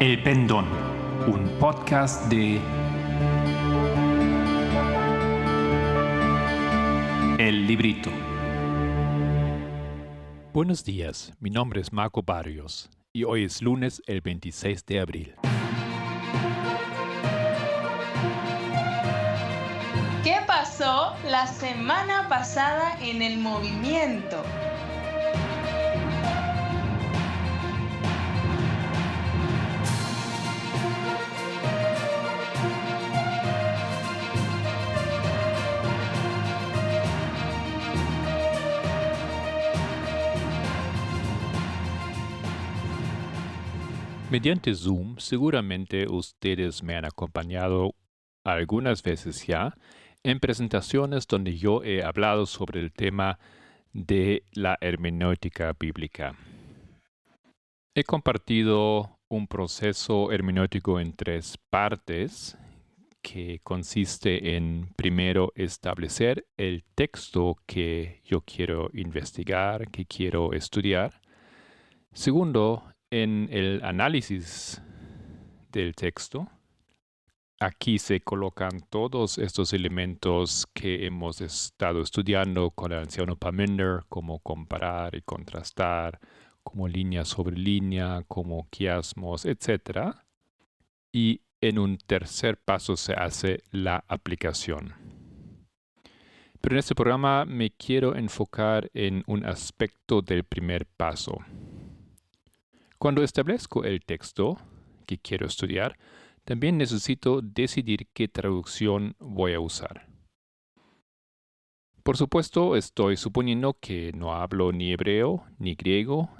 El Pendón, un podcast de El Librito. Buenos días, mi nombre es Marco Barrios y hoy es lunes el 26 de abril. ¿Qué pasó la semana pasada en el movimiento? Mediante Zoom, seguramente ustedes me han acompañado algunas veces ya en presentaciones donde yo he hablado sobre el tema de la hermenéutica bíblica. He compartido un proceso hermenéutico en tres partes que consiste en primero establecer el texto que yo quiero investigar, que quiero estudiar. Segundo, en el análisis del texto, aquí se colocan todos estos elementos que hemos estado estudiando con el anciano Paminder, como comparar y contrastar, como línea sobre línea, como quiasmos, etc. Y en un tercer paso se hace la aplicación. Pero en este programa me quiero enfocar en un aspecto del primer paso. Cuando establezco el texto que quiero estudiar, también necesito decidir qué traducción voy a usar. Por supuesto, estoy suponiendo que no hablo ni hebreo ni griego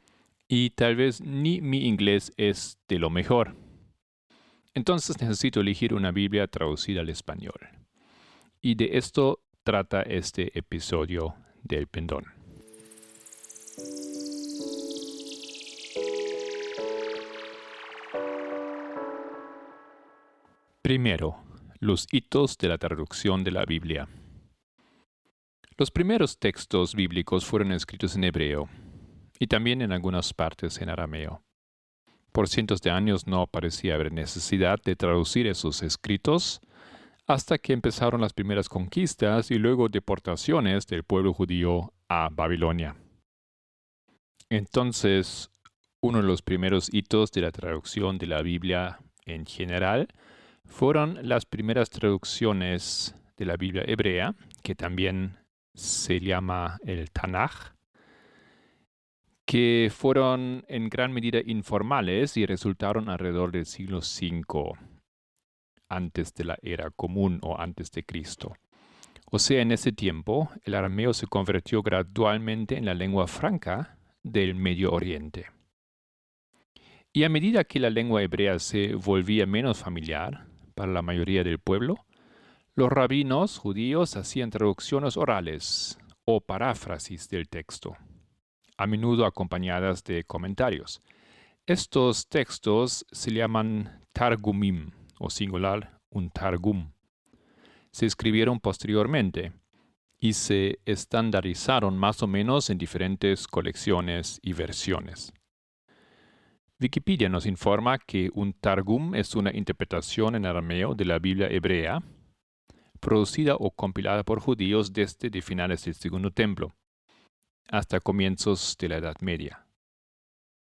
y tal vez ni mi inglés es de lo mejor. Entonces necesito elegir una Biblia traducida al español. Y de esto trata este episodio del pendón. Primero, los hitos de la traducción de la Biblia. Los primeros textos bíblicos fueron escritos en hebreo y también en algunas partes en arameo. Por cientos de años no parecía haber necesidad de traducir esos escritos hasta que empezaron las primeras conquistas y luego deportaciones del pueblo judío a Babilonia. Entonces, uno de los primeros hitos de la traducción de la Biblia en general fueron las primeras traducciones de la Biblia hebrea, que también se llama el Tanaj, que fueron en gran medida informales y resultaron alrededor del siglo V antes de la era común o antes de Cristo. O sea, en ese tiempo, el arameo se convirtió gradualmente en la lengua franca del Medio Oriente. Y a medida que la lengua hebrea se volvía menos familiar, para la mayoría del pueblo, los rabinos judíos hacían traducciones orales o paráfrasis del texto, a menudo acompañadas de comentarios. Estos textos se llaman targumim, o singular, un targum. Se escribieron posteriormente y se estandarizaron más o menos en diferentes colecciones y versiones. Wikipedia nos informa que un Targum es una interpretación en arameo de la Biblia hebrea, producida o compilada por judíos desde finales del Segundo Templo hasta comienzos de la Edad Media.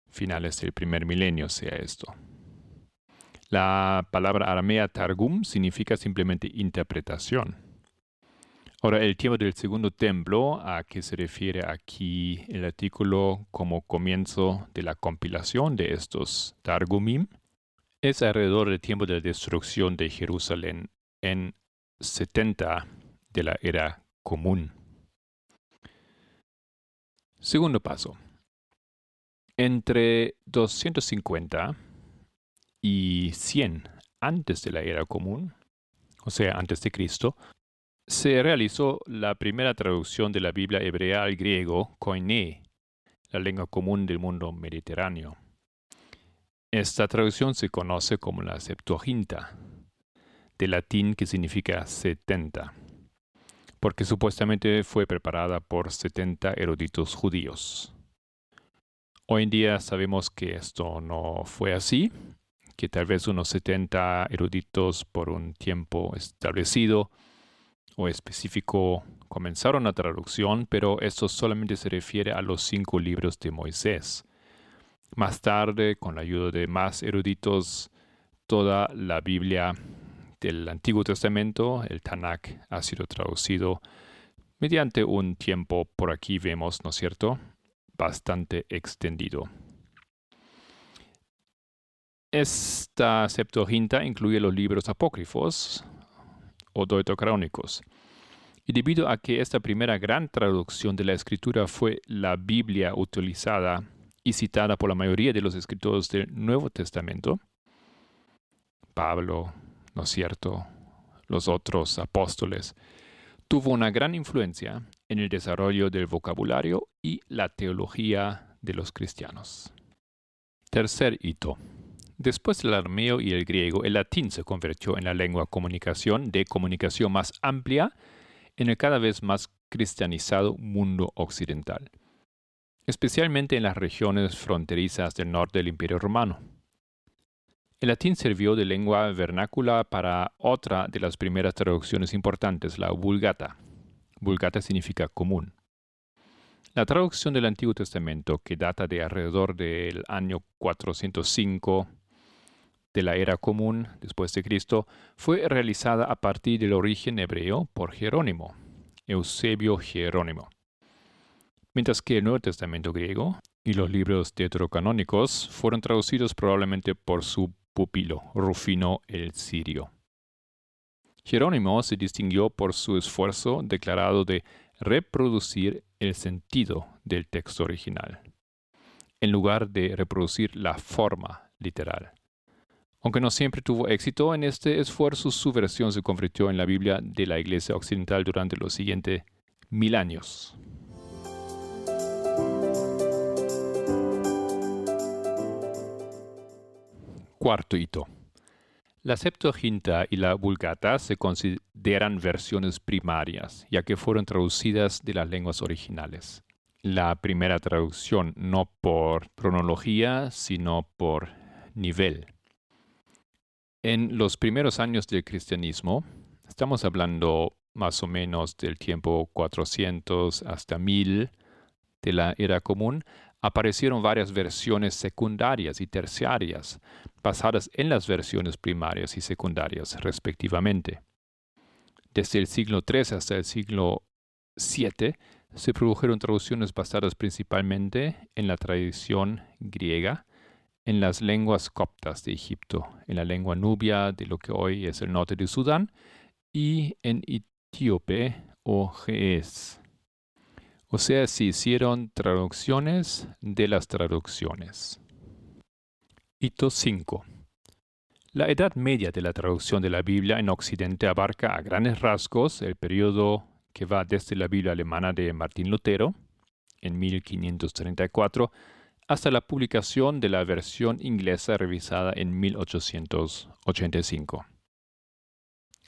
Finales del primer milenio sea esto. La palabra aramea Targum significa simplemente interpretación. Ahora, el tiempo del segundo templo, a que se refiere aquí el artículo como comienzo de la compilación de estos Targumim, es alrededor del tiempo de la destrucción de Jerusalén en 70 de la era común. Segundo paso. Entre 250 y 100 antes de la era común, o sea, antes de Cristo, se realizó la primera traducción de la Biblia hebrea al griego koiné, la lengua común del mundo mediterráneo. Esta traducción se conoce como la Septuaginta, de latín que significa setenta, porque supuestamente fue preparada por setenta eruditos judíos. Hoy en día sabemos que esto no fue así, que tal vez unos 70 eruditos por un tiempo establecido o específico comenzaron la traducción, pero esto solamente se refiere a los cinco libros de Moisés. Más tarde, con la ayuda de más eruditos, toda la Biblia del Antiguo Testamento, el Tanakh, ha sido traducido mediante un tiempo, por aquí vemos, ¿no es cierto?, bastante extendido. Esta Septuaginta incluye los libros apócrifos o. Y debido a que esta primera gran traducción de la escritura fue la Biblia utilizada y citada por la mayoría de los escritores del Nuevo Testamento, Pablo, ¿no cierto?, los otros apóstoles, tuvo una gran influencia en el desarrollo del vocabulario y la teología de los cristianos. Tercer hito. Después del arameo y el griego, el latín se convirtió en la lengua comunicación de comunicación más amplia en el cada vez más cristianizado mundo occidental, especialmente en las regiones fronterizas del norte del Imperio Romano. El latín sirvió de lengua vernácula para otra de las primeras traducciones importantes, la Vulgata. Vulgata significa común. La traducción del Antiguo Testamento, que data de alrededor del año 405 de la era común después de Cristo fue realizada a partir del origen hebreo por Jerónimo, Eusebio Jerónimo. Mientras que el Nuevo Testamento griego y los libros deuterocanónicos fueron traducidos probablemente por su pupilo, Rufino el Sirio. Jerónimo se distinguió por su esfuerzo declarado de reproducir el sentido del texto original, en lugar de reproducir la forma literal. Aunque no siempre tuvo éxito en este esfuerzo, su versión se convirtió en la Biblia de la Iglesia Occidental durante los siguientes mil años. Cuarto hito. La Septuaginta y la Vulgata se consideran versiones primarias, ya que fueron traducidas de las lenguas originales. La primera traducción no por cronología, sino por nivel. En los primeros años del cristianismo, estamos hablando más o menos del tiempo 400 hasta 1000 de la era común, aparecieron varias versiones secundarias y terciarias, basadas en las versiones primarias y secundarias respectivamente. Desde el siglo III hasta el siglo VII se produjeron traducciones basadas principalmente en la tradición griega, en las lenguas coptas de Egipto, en la lengua nubia de lo que hoy es el norte de Sudán y en etíope o ge'ez. O sea, se hicieron traducciones de las traducciones. Hito 5. La edad media de la traducción de la Biblia en Occidente abarca a grandes rasgos el periodo que va desde la Biblia alemana de Martín Lutero, en 1534, hasta la publicación de la versión inglesa revisada en 1885.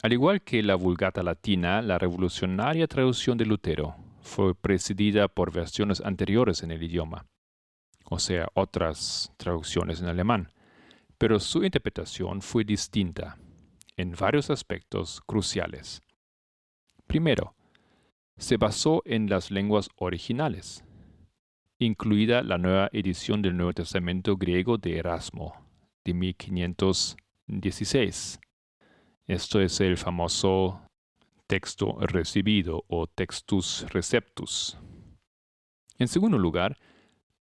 Al igual que la Vulgata latina, la revolucionaria traducción de Lutero fue precedida por versiones anteriores en el idioma, o sea, otras traducciones en alemán, pero su interpretación fue distinta en varios aspectos cruciales. Primero, se basó en las lenguas originales, incluida la nueva edición del Nuevo Testamento griego de Erasmo, de 1516. Esto es el famoso texto recibido o textus receptus. En segundo lugar,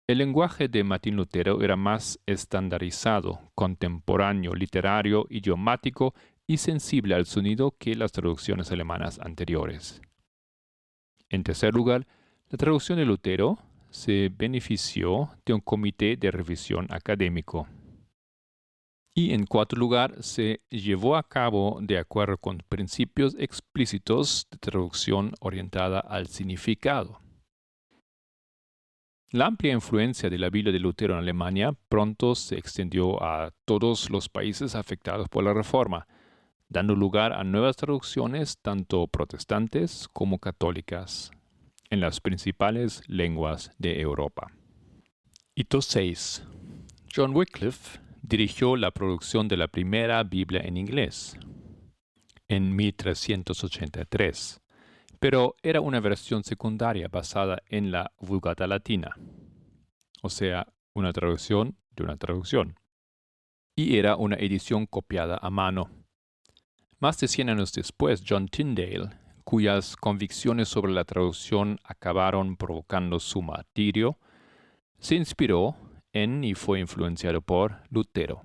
el lenguaje de Martín Lutero era más estandarizado, contemporáneo, literario, idiomático y sensible al sonido que las traducciones alemanas anteriores. En tercer lugar, la traducción de Lutero se benefició de un comité de revisión académico. Y en cuarto lugar, se llevó a cabo de acuerdo con principios explícitos de traducción orientada al significado. La amplia influencia de la Biblia de Lutero en Alemania pronto se extendió a todos los países afectados por la Reforma, dando lugar a nuevas traducciones tanto protestantes como católicas en las principales lenguas de Europa. Hito 6. John Wycliffe dirigió la producción de la primera Biblia en inglés en 1383, pero era una versión secundaria basada en la Vulgata Latina, o sea, una traducción de una traducción, y era una edición copiada a mano. Más de 100 años después, John Tyndale, cuyas convicciones sobre la traducción acabaron provocando su martirio, se inspiró en y fue influenciado por Lutero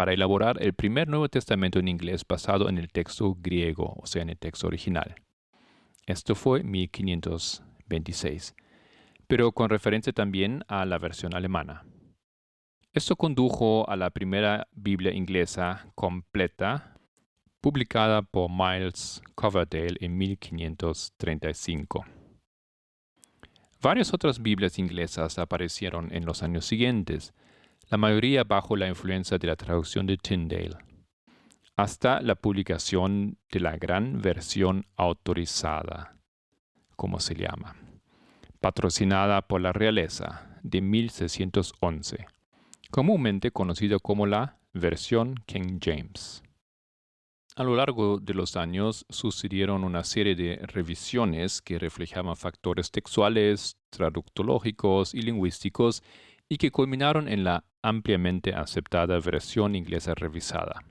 para elaborar el primer Nuevo Testamento en inglés basado en el texto griego, o sea, en el texto original. Esto fue 1526, pero con referencia también a la versión alemana. Esto condujo a la primera Biblia inglesa completa, publicada por Miles Coverdale en 1535. Varias otras Biblias inglesas aparecieron en los años siguientes, la mayoría bajo la influencia de la traducción de Tyndale, hasta la publicación de la gran versión autorizada, como se llama, patrocinada por la realeza de 1611, comúnmente conocida como la versión King James. A lo largo de los años sucedieron una serie de revisiones que reflejaban factores textuales, traductológicos y lingüísticos y que culminaron en la ampliamente aceptada versión inglesa revisada.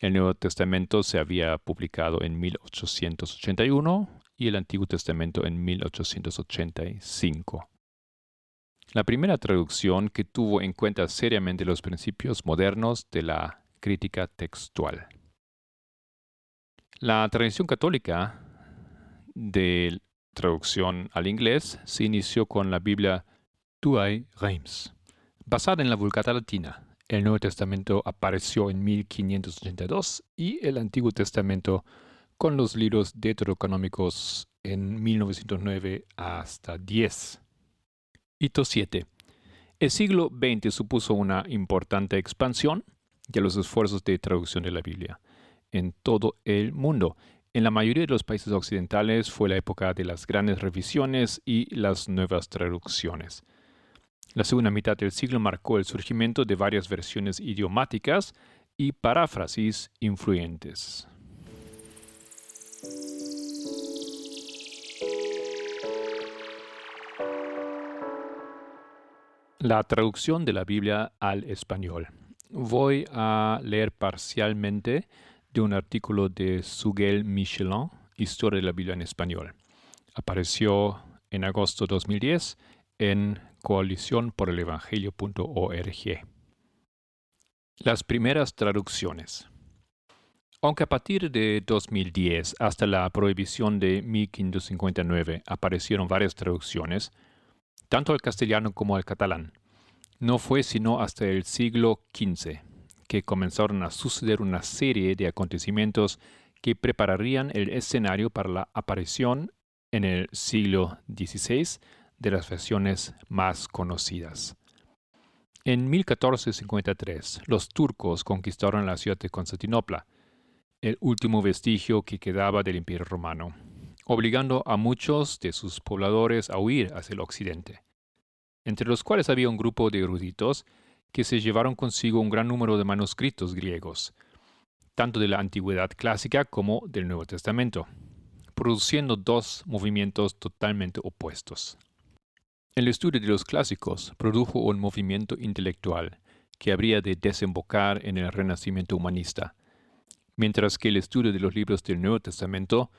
El Nuevo Testamento se había publicado en 1881 y el Antiguo Testamento en 1885. La primera traducción que tuvo en cuenta seriamente los principios modernos de la crítica textual. La tradición católica de traducción al inglés se inició con la Biblia Douay Reims, basada en la Vulgata Latina. El Nuevo Testamento apareció en 1582 y el Antiguo Testamento con los libros deuterocanómicos en 1909 hasta 10. Hito 7. El siglo XX supuso una importante expansión de los esfuerzos de traducción de la Biblia en todo el mundo. En la mayoría de los países occidentales fue la época de las grandes revisiones y las nuevas traducciones. La segunda mitad del siglo marcó el surgimiento de varias versiones idiomáticas y paráfrasis influyentes. La traducción de la Biblia al español voy a leer parcialmente de un artículo de Suguel Michelin, Historia de la Biblia en Español. Apareció en agosto de 2010 en coalición por el evangelio.org. Las primeras traducciones. Aunque a partir de 2010 hasta la prohibición de 1559 aparecieron varias traducciones, tanto al castellano como al catalán, no fue sino hasta el siglo XV que comenzaron a suceder una serie de acontecimientos que prepararían el escenario para la aparición en el siglo XVI de las versiones más conocidas. En 1453, los turcos conquistaron la ciudad de Constantinopla, el último vestigio que quedaba del Imperio romano, obligando a muchos de sus pobladores a huir hacia el occidente entre los cuales había un grupo de eruditos que se llevaron consigo un gran número de manuscritos griegos, tanto de la Antigüedad clásica como del Nuevo Testamento, produciendo dos movimientos totalmente opuestos. El estudio de los clásicos produjo un movimiento intelectual que habría de desembocar en el renacimiento humanista, mientras que el estudio de los libros del Nuevo Testamento,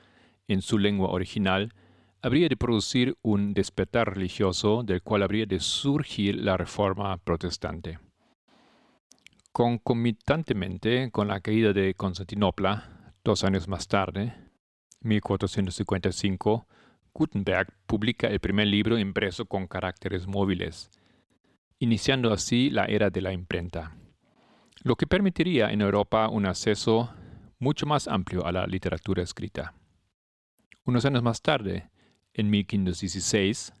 en su lengua original, habría de producir un despertar religioso del cual habría de surgir la reforma protestante. Concomitantemente con la caída de Constantinopla, dos años más tarde, 1455, Gutenberg publica el primer libro impreso con caracteres móviles, iniciando así la era de la imprenta, lo que permitiría en Europa un acceso mucho más amplio a la literatura escrita. Unos años más tarde, en 1516,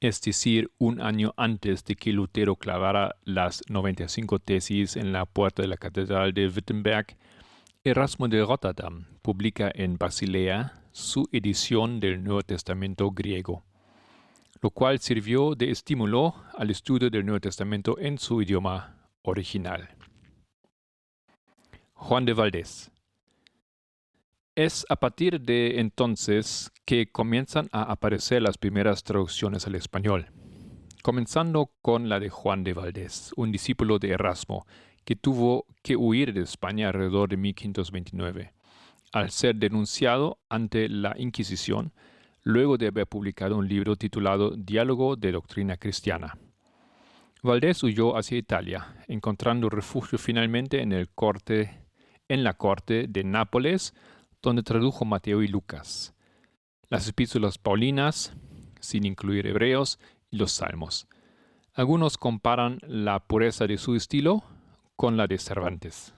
es decir, un año antes de que Lutero clavara las 95 tesis en la puerta de la Catedral de Wittenberg, Erasmo de Rotterdam publica en Basilea su edición del Nuevo Testamento griego, lo cual sirvió de estímulo al estudio del Nuevo Testamento en su idioma original. Juan de Valdés. Es a partir de entonces que comienzan a aparecer las primeras traducciones al español, comenzando con la de Juan de Valdés, un discípulo de Erasmo, que tuvo que huir de España alrededor de 1529, al ser denunciado ante la Inquisición luego de haber publicado un libro titulado Diálogo de Doctrina Cristiana. Valdés huyó hacia Italia, encontrando refugio finalmente en, en la corte de Nápoles, donde tradujo Mateo y Lucas, las epístolas paulinas, sin incluir hebreos, y los salmos. Algunos comparan la pureza de su estilo con la de Cervantes.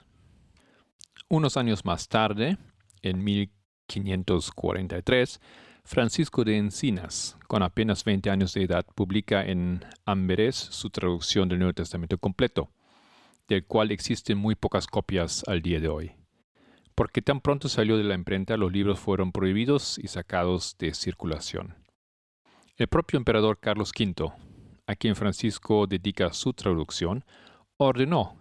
Unos años más tarde, en 1543, Francisco de Encinas, con apenas 20 años de edad, publica en Amberes su traducción del Nuevo Testamento completo, del cual existen muy pocas copias al día de hoy. Porque tan pronto salió de la imprenta, los libros fueron prohibidos y sacados de circulación. El propio emperador Carlos V, a quien Francisco dedica su traducción, ordenó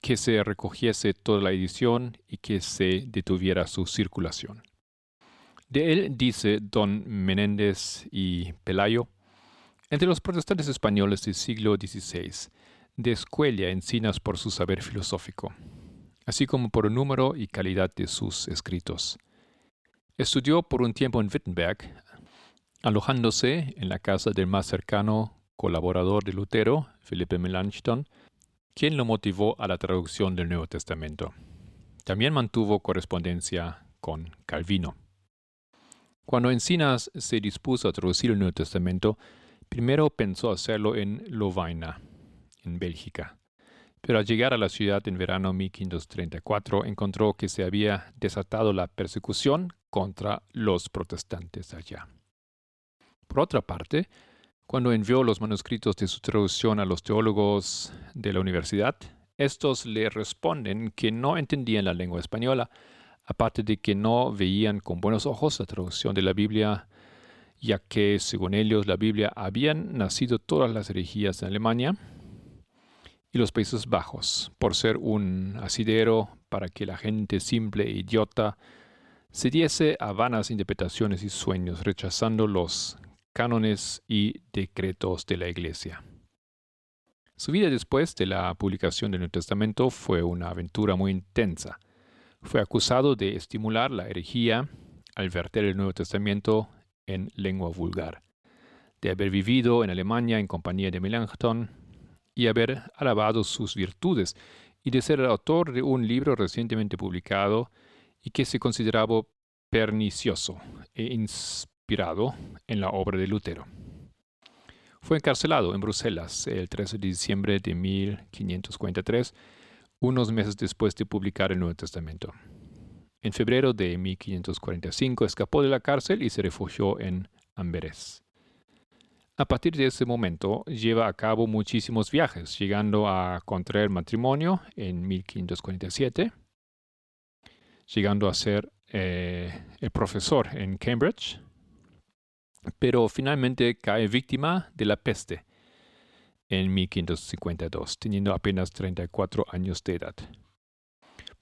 que se recogiese toda la edición y que se detuviera su circulación. De él dice don Menéndez y Pelayo, entre los protestantes españoles del siglo XVI, descuella encinas por su saber filosófico, así como por el número y calidad de sus escritos. Estudió por un tiempo en Wittenberg, alojándose en la casa del más cercano colaborador de Lutero, Felipe Melanchthon, quien lo motivó a la traducción del Nuevo Testamento. También mantuvo correspondencia con Calvino. Cuando Encinas se dispuso a traducir el Nuevo Testamento, primero pensó hacerlo en Lovaina, en Bélgica. Pero al llegar a la ciudad en verano 1534 encontró que se había desatado la persecución contra los protestantes allá. Por otra parte, cuando envió los manuscritos de su traducción a los teólogos de la universidad, estos le responden que no entendían la lengua española aparte de que no veían con buenos ojos la traducción de la Biblia, ya que, según ellos, la Biblia habían nacido todas las herejías en Alemania y los Países Bajos, por ser un asidero para que la gente simple e idiota se diese a vanas interpretaciones y sueños, rechazando los cánones y decretos de la Iglesia. Su vida después de la publicación del Nuevo Testamento fue una aventura muy intensa fue acusado de estimular la herejía al verter el Nuevo Testamento en lengua vulgar, de haber vivido en Alemania en compañía de Melanchthon y haber alabado sus virtudes, y de ser el autor de un libro recientemente publicado y que se consideraba pernicioso e inspirado en la obra de Lutero. Fue encarcelado en Bruselas el 13 de diciembre de 1543 unos meses después de publicar el Nuevo Testamento. En febrero de 1545 escapó de la cárcel y se refugió en Amberes. A partir de ese momento lleva a cabo muchísimos viajes, llegando a contraer matrimonio en 1547, llegando a ser eh, el profesor en Cambridge, pero finalmente cae víctima de la peste en 1552, teniendo apenas 34 años de edad.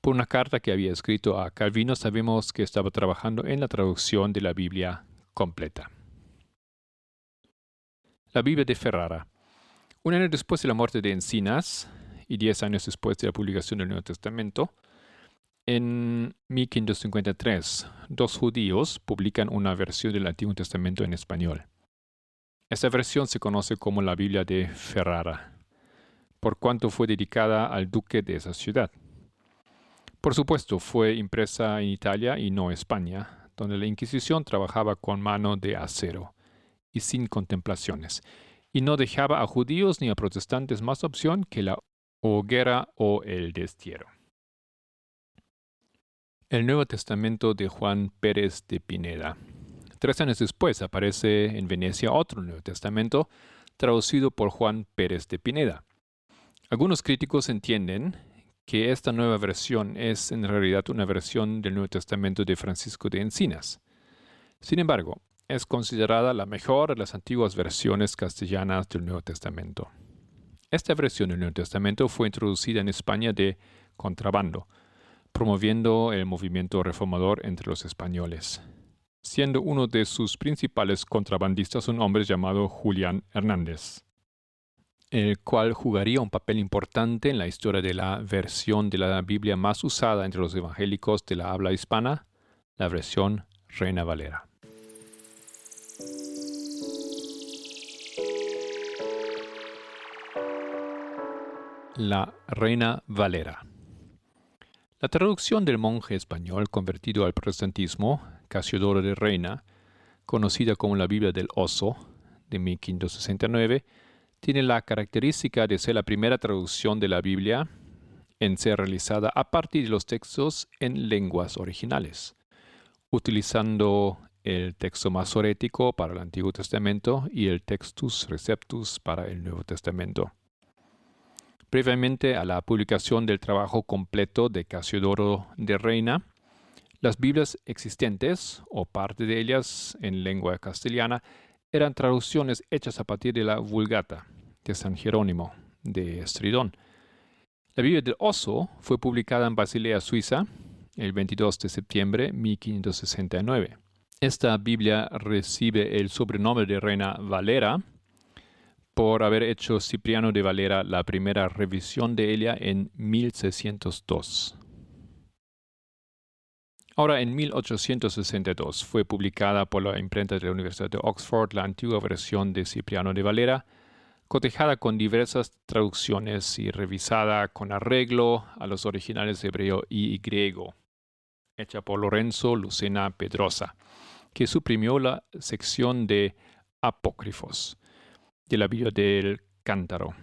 Por una carta que había escrito a Calvino sabemos que estaba trabajando en la traducción de la Biblia completa. La Biblia de Ferrara. Un año después de la muerte de Encinas y diez años después de la publicación del Nuevo Testamento, en 1553, dos judíos publican una versión del Antiguo Testamento en español. Esta versión se conoce como la Biblia de Ferrara, por cuanto fue dedicada al duque de esa ciudad. Por supuesto, fue impresa en Italia y no España, donde la Inquisición trabajaba con mano de acero sin contemplaciones, y no dejaba a judíos ni a protestantes más opción que la hoguera o el destierro. El Nuevo Testamento de Juan Pérez de Pineda. Tres años después aparece en Venecia otro Nuevo Testamento, traducido por Juan Pérez de Pineda. Algunos críticos entienden que esta nueva versión es en realidad una versión del Nuevo Testamento de Francisco de Encinas. Sin embargo, es considerada la mejor de las antiguas versiones castellanas del Nuevo Testamento. Esta versión del Nuevo Testamento fue introducida en España de contrabando, promoviendo el movimiento reformador entre los españoles, siendo uno de sus principales contrabandistas un hombre llamado Julián Hernández, el cual jugaría un papel importante en la historia de la versión de la Biblia más usada entre los evangélicos de la habla hispana, la versión Reina Valera. La Reina Valera. La traducción del monje español convertido al protestantismo, Casiodoro de Reina, conocida como la Biblia del Oso, de 1569, tiene la característica de ser la primera traducción de la Biblia en ser realizada a partir de los textos en lenguas originales, utilizando el texto masorético para el Antiguo Testamento y el Textus Receptus para el Nuevo Testamento. Previamente a la publicación del trabajo completo de Casiodoro de Reina, las Biblias existentes, o parte de ellas en lengua castellana, eran traducciones hechas a partir de la Vulgata de San Jerónimo de Estridón. La Biblia del Oso fue publicada en Basilea, Suiza, el 22 de septiembre de 1569. Esta Biblia recibe el sobrenombre de Reina Valera, por haber hecho Cipriano de Valera la primera revisión de ella en 1602. Ahora, en 1862 fue publicada por la imprenta de la Universidad de Oxford la antigua versión de Cipriano de Valera, cotejada con diversas traducciones y revisada con arreglo a los originales hebreo y griego, hecha por Lorenzo Lucena Pedrosa, que suprimió la sección de apócrifos de la Biblia del Cántaro.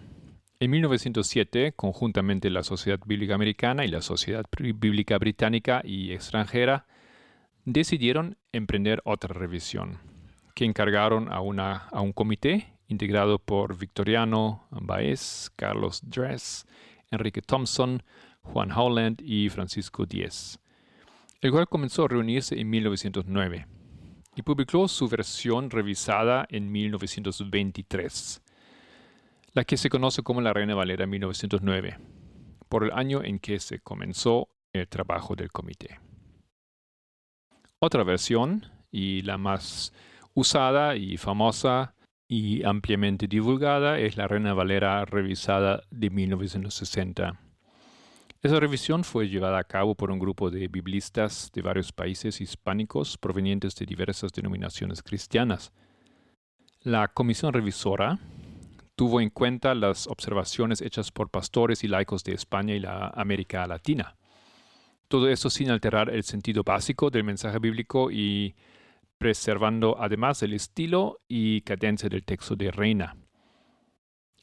En 1907, conjuntamente la Sociedad Bíblica Americana y la Sociedad Bíblica Británica y extranjera decidieron emprender otra revisión, que encargaron a un comité integrado por Victoriano Baez, Carlos Dress, Enrique Thompson, Juan Howland y Francisco Díez, el cual comenzó a reunirse en 1909 y publicó su versión revisada en 1923, la que se conoce como la Reina Valera 1909, por el año en que se comenzó el trabajo del comité. Otra versión, y la más usada y famosa y ampliamente divulgada, es la Reina Valera revisada de 1960 esa revisión fue llevada a cabo por un grupo de biblistas de varios países hispánicos provenientes de diversas denominaciones cristianas. La comisión revisora tuvo en cuenta las observaciones hechas por pastores y laicos de España y la América Latina. Todo esto sin alterar el sentido básico del mensaje bíblico y preservando además el estilo y cadencia del texto de Reina.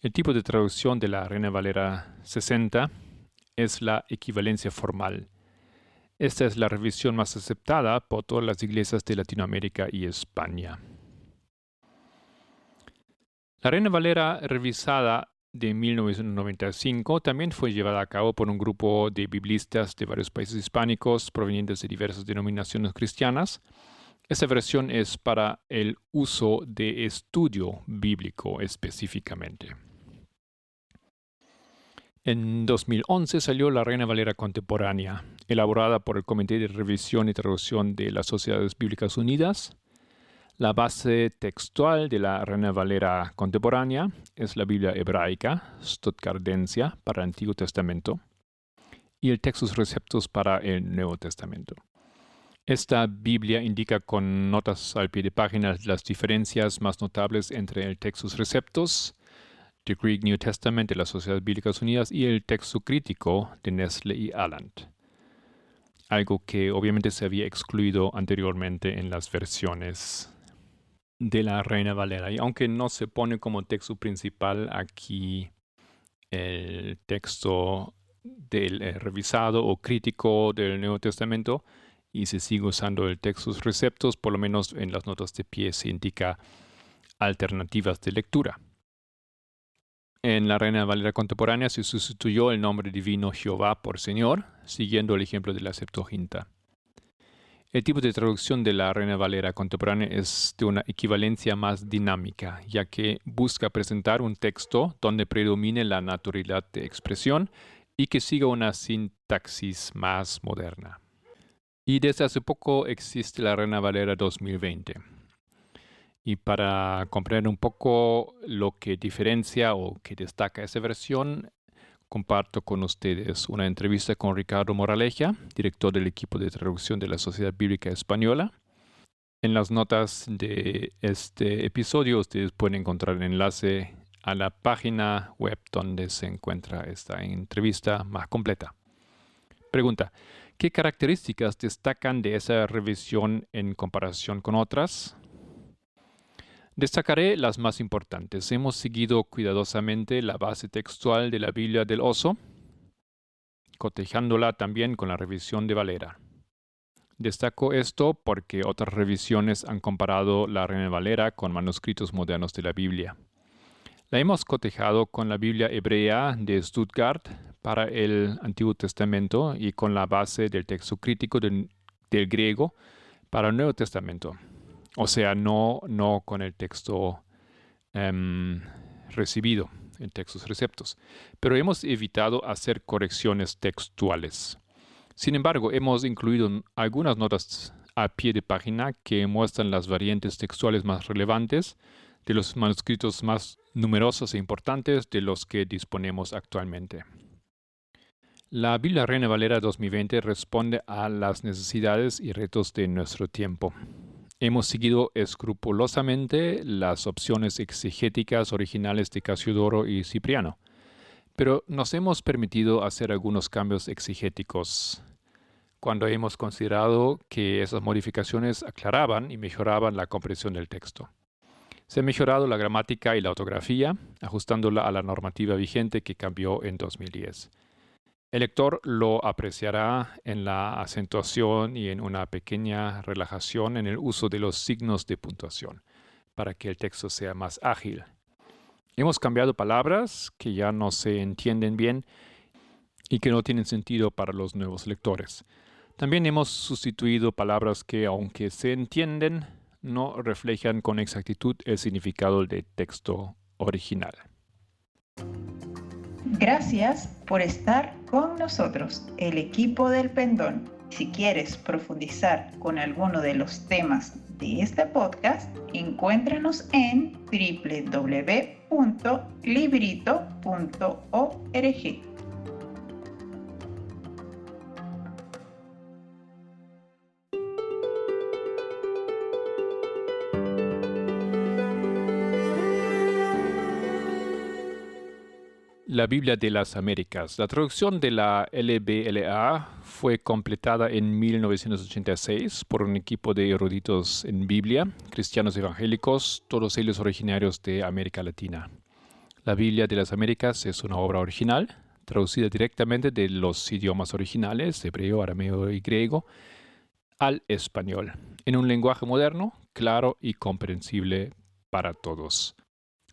El tipo de traducción de la Reina Valera 60 es la equivalencia formal. Esta es la revisión más aceptada por todas las iglesias de Latinoamérica y España. La Reina Valera revisada de 1995 también fue llevada a cabo por un grupo de biblistas de varios países hispánicos provenientes de diversas denominaciones cristianas. Esta versión es para el uso de estudio bíblico específicamente. En 2011 salió la Reina Valera Contemporánea, elaborada por el Comité de Revisión y Traducción de las Sociedades Bíblicas Unidas. La base textual de la Reina Valera Contemporánea es la Biblia hebraica, Stuttgartensia, para el Antiguo Testamento, y el Textus Receptus para el Nuevo Testamento. Esta Biblia indica con notas al pie de página las diferencias más notables entre el Textus Receptus, The Greek New Testament de las Sociedades Bíblicas Unidas y el texto crítico de Nestle y Alland. Algo que obviamente se había excluido anteriormente en las versiones de la Reina Valera. Y aunque no se pone como texto principal aquí el texto del eh, revisado o crítico del Nuevo Testamento y se sigue usando el textus receptos, por lo menos en las notas de pie se indica alternativas de lectura. En la Reina Valera contemporánea se sustituyó el nombre divino Jehová por Señor, siguiendo el ejemplo de la Septuaginta. El tipo de traducción de la Reina Valera contemporánea es de una equivalencia más dinámica, ya que busca presentar un texto donde predomine la naturalidad de expresión y que siga una sintaxis más moderna. Y desde hace poco existe la Reina Valera 2020. Y para comprender un poco lo que diferencia o que destaca esa versión, comparto con ustedes una entrevista con Ricardo Moraleja, director del equipo de traducción de la Sociedad Bíblica Española. En las notas de este episodio ustedes pueden encontrar el enlace a la página web donde se encuentra esta entrevista más completa. Pregunta, ¿qué características destacan de esa revisión en comparación con otras? Destacaré las más importantes. Hemos seguido cuidadosamente la base textual de la Biblia del Oso, cotejándola también con la revisión de Valera. Destaco esto porque otras revisiones han comparado la Reina Valera con manuscritos modernos de la Biblia. La hemos cotejado con la Biblia hebrea de Stuttgart para el Antiguo Testamento y con la base del texto crítico del, griego para el Nuevo Testamento. O sea, no, no con el texto em, recibido, en textos receptos. Pero hemos evitado hacer correcciones textuales. Sin embargo, hemos incluido algunas notas a pie de página que muestran las variantes textuales más relevantes de los manuscritos más numerosos e importantes de los que disponemos actualmente. La Biblia Reina Valera 2020 responde a las necesidades y retos de nuestro tiempo. Hemos seguido escrupulosamente las opciones exegéticas originales de Casiodoro y Cipriano, pero nos hemos permitido hacer algunos cambios exegéticos cuando hemos considerado que esas modificaciones aclaraban y mejoraban la comprensión del texto. Se ha mejorado la gramática y la ortografía, ajustándola a la normativa vigente que cambió en 2010. El lector lo apreciará en la acentuación y en una pequeña relajación en el uso de los signos de puntuación, para que el texto sea más ágil. Hemos cambiado palabras que ya no se entienden bien y que no tienen sentido para los nuevos lectores. También hemos sustituido palabras que, aunque se entienden, no reflejan con exactitud el significado del texto original. Gracias por estar con nosotros, el equipo del Pendón. Si quieres profundizar con alguno de los temas de este podcast, encuéntranos en www.librito.org. la Biblia de las Américas. La traducción de la LBLA fue completada en 1986 por un equipo de eruditos en Biblia, cristianos evangélicos, todos ellos originarios de América Latina. La Biblia de las Américas es una obra original, traducida directamente de los idiomas originales, hebreo, arameo y griego, al español, en un lenguaje moderno, claro y comprensible para todos.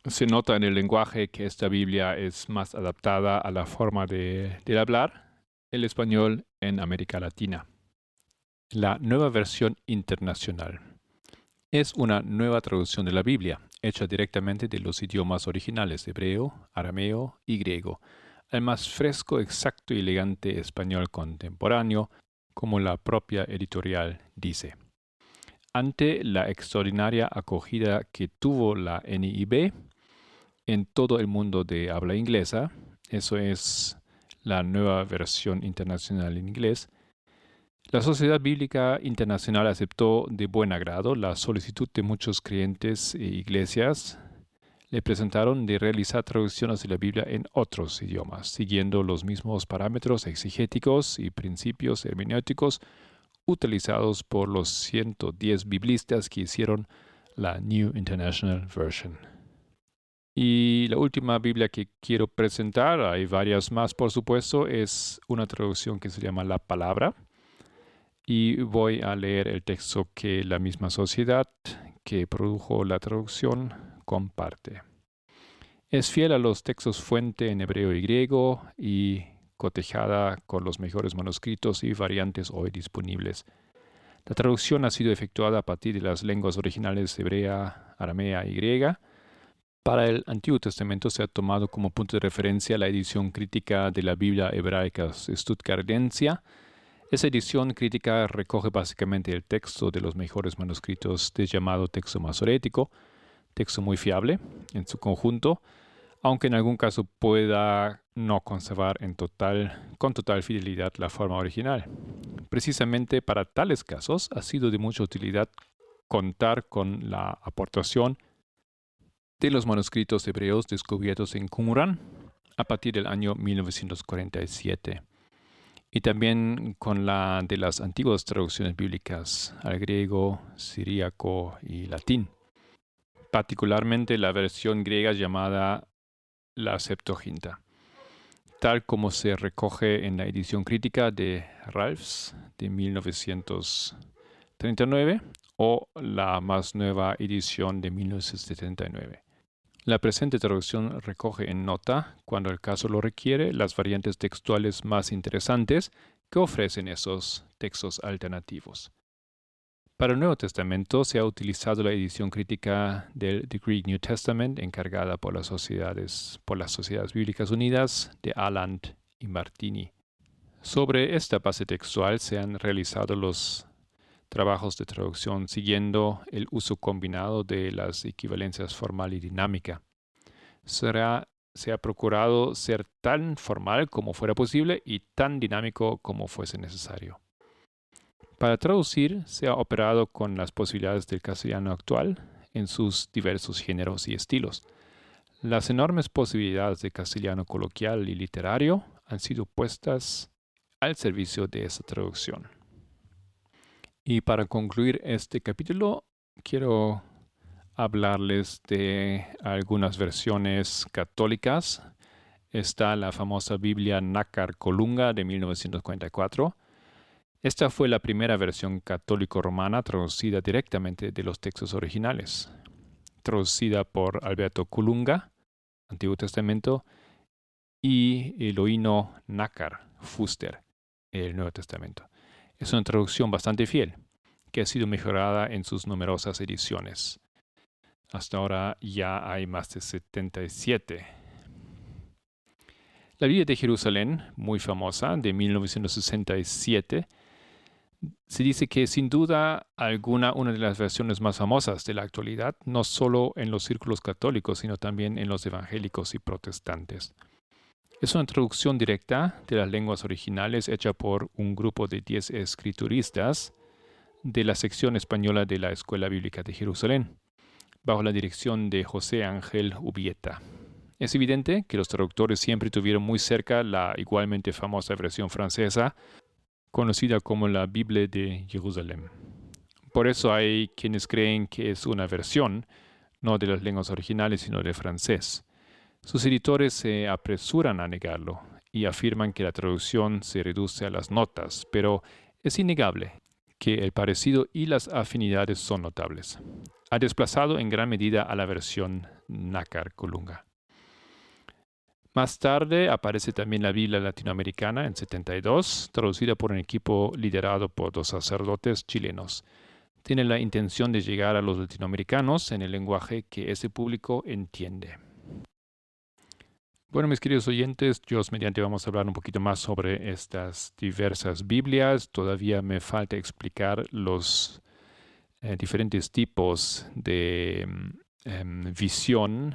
Se nota en el lenguaje que esta Biblia es más adaptada a la forma de, hablar el español en América Latina. La nueva versión internacional es una nueva traducción de la Biblia, hecha directamente de los idiomas originales hebreo, arameo y griego, al más fresco, exacto y elegante español contemporáneo, como la propia editorial dice. Ante la extraordinaria acogida que tuvo la NIB, en todo el mundo de habla inglesa. Eso es la nueva versión internacional en inglés. La Sociedad Bíblica Internacional aceptó de buen agrado la solicitud de muchos creyentes e iglesias. Le presentaron de realizar traducciones de la Biblia en otros idiomas, siguiendo los mismos parámetros exegéticos y principios hermenéuticos utilizados por los 110 biblistas que hicieron la New International Version. Y la última Biblia que quiero presentar, hay varias más por supuesto, es una traducción que se llama La Palabra. Y voy a leer el texto que la misma sociedad que produjo la traducción comparte. Es fiel a los textos fuente en hebreo y griego y cotejada con los mejores manuscritos y variantes hoy disponibles. La traducción ha sido efectuada a partir de las lenguas originales hebrea, aramea y griega. Para el Antiguo Testamento se ha tomado como punto de referencia la edición crítica de la Biblia hebraica Stuttgartensia. Esa edición crítica recoge básicamente el texto de los mejores manuscritos de llamado texto masorético, texto muy fiable en su conjunto, aunque en algún caso pueda no conservar en total, con total fidelidad la forma original. Precisamente para tales casos ha sido de mucha utilidad contar con la aportación de los manuscritos hebreos descubiertos en Qumran a partir del año 1947 y también con la de las antiguas traducciones bíblicas al griego, siríaco y latín, particularmente la versión griega llamada la Septuaginta, tal como se recoge en la edición crítica de Ralphs de 1939 o la más nueva edición de 1979. La presente traducción recoge en nota, cuando el caso lo requiere, las variantes textuales más interesantes que ofrecen esos textos alternativos. Para el Nuevo Testamento se ha utilizado la edición crítica del The Greek New Testament encargada por las sociedades, por las sociedades bíblicas unidas de Aland y Martini. Sobre esta base textual se han realizado los trabajos de traducción siguiendo el uso combinado de las equivalencias formal y dinámica. Se ha procurado ser tan formal como fuera posible y tan dinámico como fuese necesario. Para traducir se ha operado con las posibilidades del castellano actual en sus diversos géneros y estilos. Las enormes posibilidades de castellano coloquial y literario han sido puestas al servicio de esa traducción. Y para concluir este capítulo, quiero hablarles de algunas versiones católicas. Está la famosa Biblia Nácar Colunga de 1944. Esta fue la primera versión católico-romana traducida directamente de los textos originales, traducida por Alberto Colunga, Antiguo Testamento, y Eloíno Nácar Fuster, el Nuevo Testamento. Es una traducción bastante fiel, que ha sido mejorada en sus numerosas ediciones. Hasta ahora ya hay más de 77. La Biblia de Jerusalén, muy famosa, de 1967, se dice que sin duda alguna una de las versiones más famosas de la actualidad, no solo en los círculos católicos, sino también en los evangélicos y protestantes. Es una traducción directa de las lenguas originales hecha por un grupo de 10 escrituristas de la sección española de la Escuela Bíblica de Jerusalén, bajo la dirección de José Ángel Ubieta. Es evidente que los traductores siempre tuvieron muy cerca la igualmente famosa versión francesa, conocida como la Biblia de Jerusalén. Por eso hay quienes creen que es una versión, no de las lenguas originales, sino de francés. Sus editores se apresuran a negarlo y afirman que la traducción se reduce a las notas, pero es innegable que el parecido y las afinidades son notables. Ha desplazado en gran medida a la versión Nácar Colunga. Más tarde aparece también la Biblia latinoamericana en 72, traducida por un equipo liderado por dos sacerdotes chilenos. Tiene la intención de llegar a los latinoamericanos en el lenguaje que ese público entiende. Bueno, mis queridos oyentes, yo mediante vamos a hablar un poquito más sobre estas diversas Biblias. Todavía me falta explicar los eh, diferentes tipos de em, visión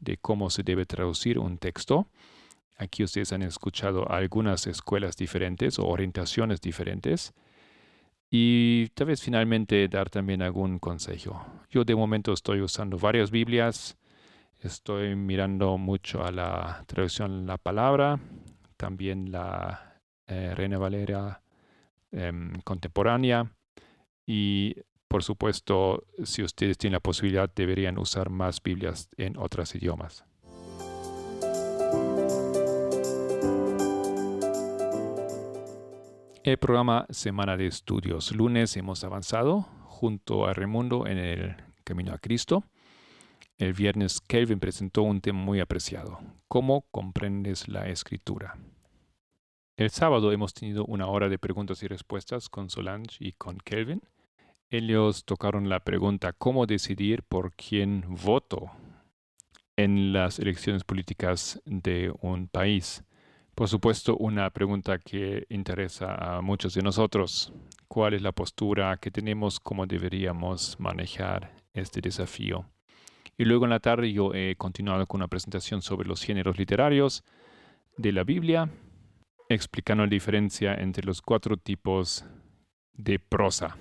de cómo se debe traducir un texto. Aquí ustedes han escuchado algunas escuelas diferentes o orientaciones diferentes. Y tal vez finalmente dar también algún consejo. Yo de momento estoy usando varias Biblias Estoy mirando mucho a la traducción La Palabra, también la eh, Reina Valera em, contemporánea y por supuesto, si ustedes tienen la posibilidad, deberían usar más Biblias en otros idiomas. El programa Semana de Estudios. Lunes hemos avanzado junto a Remundo en el Camino a Cristo. El viernes Kelvin presentó un tema muy apreciado. ¿Cómo comprendes la escritura? El sábado hemos tenido una hora de preguntas y respuestas con Solange y con Kelvin. Ellos tocaron la pregunta cómo decidir por quién voto en las elecciones políticas de un país. Por supuesto, una pregunta que interesa a muchos de nosotros. ¿Cuál es la postura que tenemos? ¿Cómo deberíamos manejar este desafío? Y luego en la tarde yo he continuado con una presentación sobre los géneros literarios de la Biblia, explicando la diferencia entre los cuatro tipos de prosa.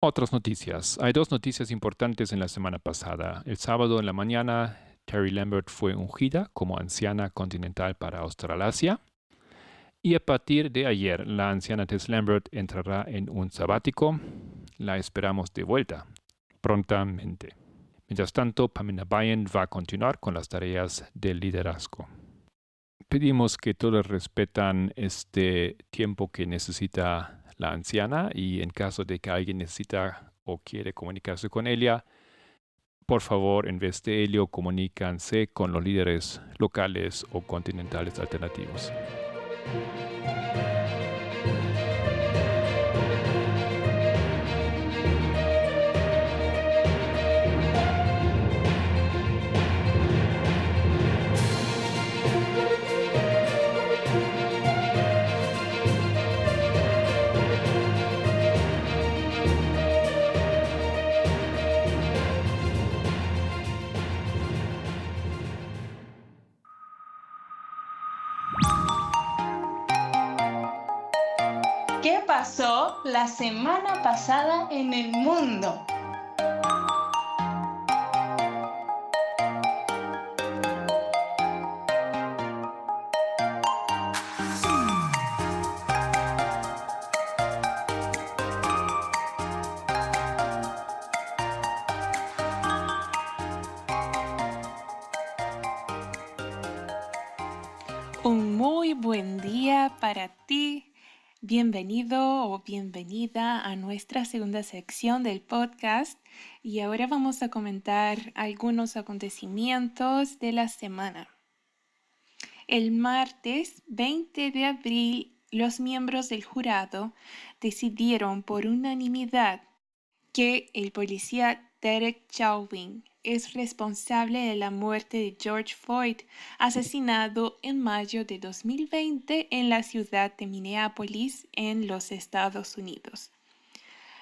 Otras noticias. Hay dos noticias importantes en la semana pasada. El sábado en la mañana, Terry Lambert fue ungida como anciana continental para Australasia. Y a partir de ayer, la anciana Tess Lambert entrará en un sabático. La esperamos de vuelta prontamente. Mientras tanto, Pamela Bayen va a continuar con las tareas del liderazgo. Pedimos que todos respetan este tiempo que necesita la anciana y en caso de que alguien necesita o quiere comunicarse con ella, por favor, en vez de ello, comunícanse con los líderes locales o continentales alternativos. Pasó la semana pasada en el mundo? Un muy buen día para ti Bienvenido o bienvenida a nuestra segunda sección del podcast y ahora vamos a comentar algunos acontecimientos de la semana. El martes 20 de abril, los miembros del jurado decidieron por unanimidad que el policía Derek Chauvin es responsable de la muerte de George Floyd, asesinado en mayo de 2020 en la ciudad de Minneapolis, en los Estados Unidos.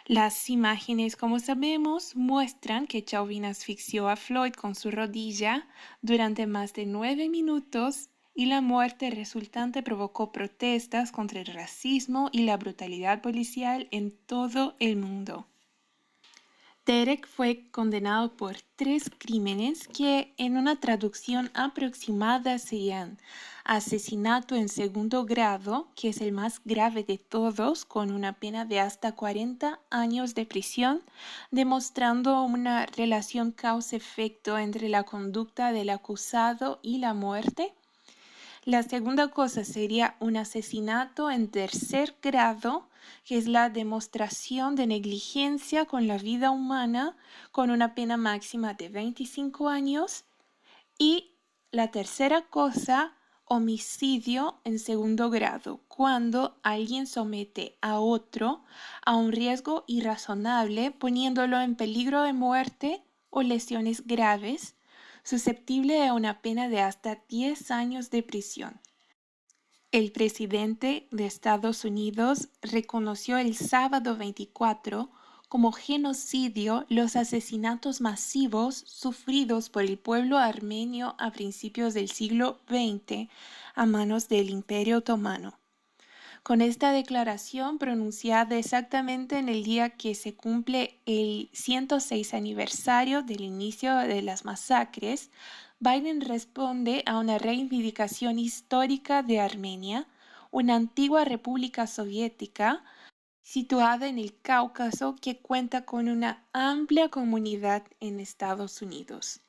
Las imágenes, como sabemos, muestran que Chauvin asfixió a Floyd con su rodilla durante más de nueve minutos y la muerte resultante provocó protestas contra el racismo y la brutalidad policial en todo el mundo. Derek fue condenado por tres crímenes que en una traducción aproximada serían asesinato en segundo grado, que es el más grave de todos, con una pena de hasta 40 años de prisión, demostrando una relación causa-efecto entre la conducta del acusado y la muerte. La segunda cosa sería un asesinato en tercer grado, que es la demostración de negligencia con la vida humana con una pena máxima de 25 años. Y la tercera cosa, homicidio en segundo grado, cuando alguien somete a otro a un riesgo irrazonable poniéndolo en peligro de muerte o lesiones graves, susceptible de una pena de hasta 10 años de prisión. El presidente de Estados Unidos reconoció el sábado 24 como genocidio los asesinatos masivos sufridos por el pueblo armenio a principios del siglo XX a manos del Imperio Otomano. Con esta declaración pronunciada exactamente en el día que se cumple el 106 aniversario del inicio de las masacres, Biden responde a una reivindicación histórica de Armenia, una antigua república soviética situada en el Cáucaso que cuenta con una amplia comunidad en Estados Unidos.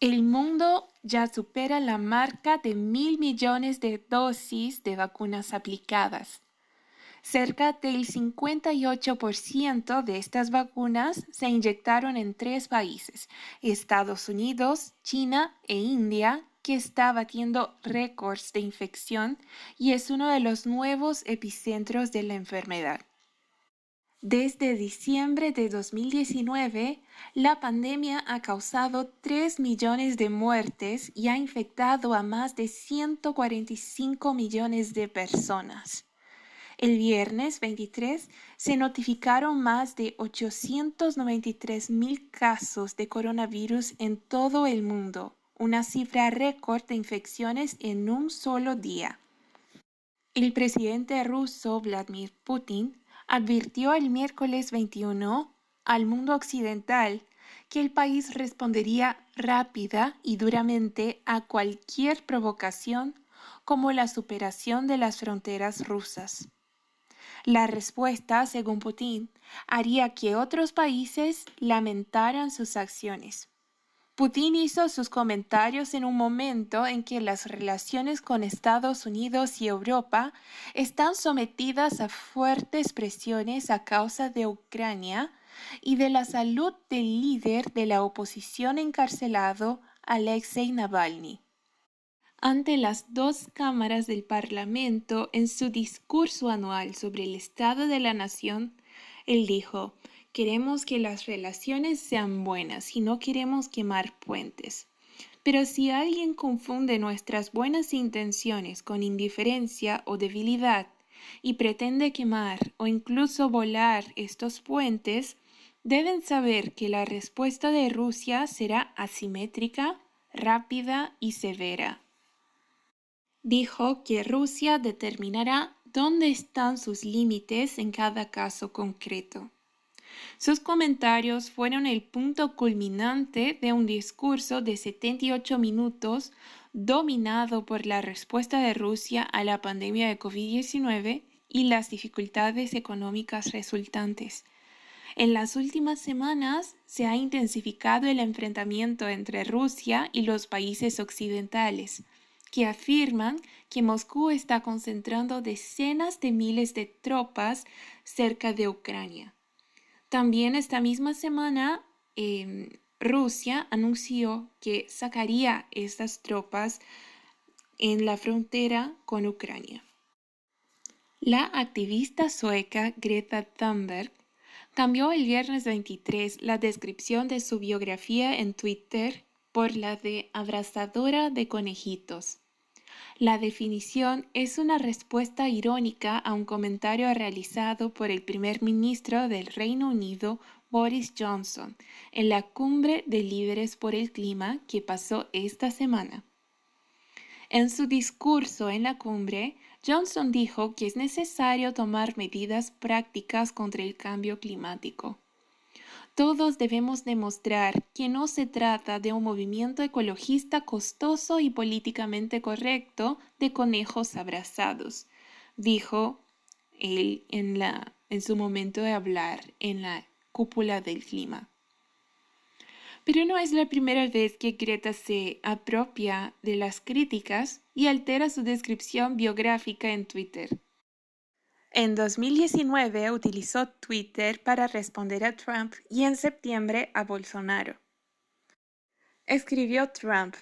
El mundo ya supera la marca de mil millones de dosis de vacunas aplicadas. Cerca del 58% de estas vacunas se inyectaron en tres países, Estados Unidos, China e India, que está batiendo récords de infección y es uno de los nuevos epicentros de la enfermedad. Desde diciembre de 2019, la pandemia ha causado 3 millones de muertes y ha infectado a más de 145 millones de personas. El viernes 23 se notificaron más de 893 mil casos de coronavirus en todo el mundo, una cifra récord de infecciones en un solo día. El presidente ruso Vladimir Putin advirtió el miércoles 21 al mundo occidental que el país respondería rápida y duramente a cualquier provocación como la superación de las fronteras rusas. La respuesta, según Putin, haría que otros países lamentaran sus acciones. Putin hizo sus comentarios en un momento en que las relaciones con Estados Unidos y Europa están sometidas a fuertes presiones a causa de Ucrania y de la salud del líder de la oposición encarcelado, Alexei Navalny. Ante las dos cámaras del Parlamento, en su discurso anual sobre el Estado de la Nación, él dijo, Queremos que las relaciones sean buenas y no queremos quemar puentes. Pero si alguien confunde nuestras buenas intenciones con indiferencia o debilidad y pretende quemar o incluso volar estos puentes, deben saber que la respuesta de Rusia será asimétrica, rápida y severa. Dijo que Rusia determinará dónde están sus límites en cada caso concreto. Sus comentarios fueron el punto culminante de un discurso de 78 minutos dominado por la respuesta de Rusia a la pandemia de COVID-19 y las dificultades económicas resultantes. En las últimas semanas se ha intensificado el enfrentamiento entre Rusia y los países occidentales, que afirman que Moscú está concentrando decenas de miles de tropas cerca de Ucrania. También esta misma semana em, Rusia anunció que sacaría estas tropas en la frontera con Ucrania. La activista sueca Greta Thunberg cambió el viernes 23 la descripción de su biografía en Twitter por la de abrazadora de conejitos. La definición es una respuesta irónica a un comentario realizado por el primer ministro del Reino Unido, Boris Johnson, en la cumbre de líderes por el clima que pasó esta semana. En su discurso en la cumbre, Johnson dijo que es necesario tomar medidas prácticas contra el cambio climático. Todos debemos demostrar que no se trata de un movimiento ecologista costoso y políticamente correcto de conejos abrazados, dijo él en, la, en su momento de hablar en la cúpula del clima. Pero no es la primera vez que Greta se apropia de las críticas y altera su descripción biográfica en Twitter. En 2019 utilizó Twitter para responder a Trump y en septiembre a Bolsonaro. Escribió Trump,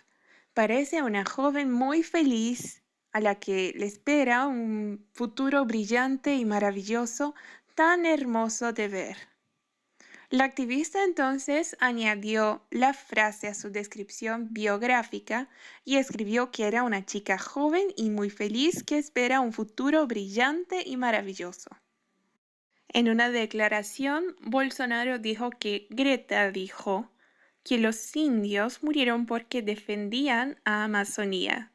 parece una joven muy feliz a la que le espera un futuro brillante y maravilloso, tan hermoso de ver. La activista entonces añadió la frase a su descripción biográfica y escribió que era una chica joven y muy feliz que espera un futuro brillante y maravilloso. En una declaración, Bolsonaro dijo que Greta dijo que los indios murieron porque defendían a Amazonía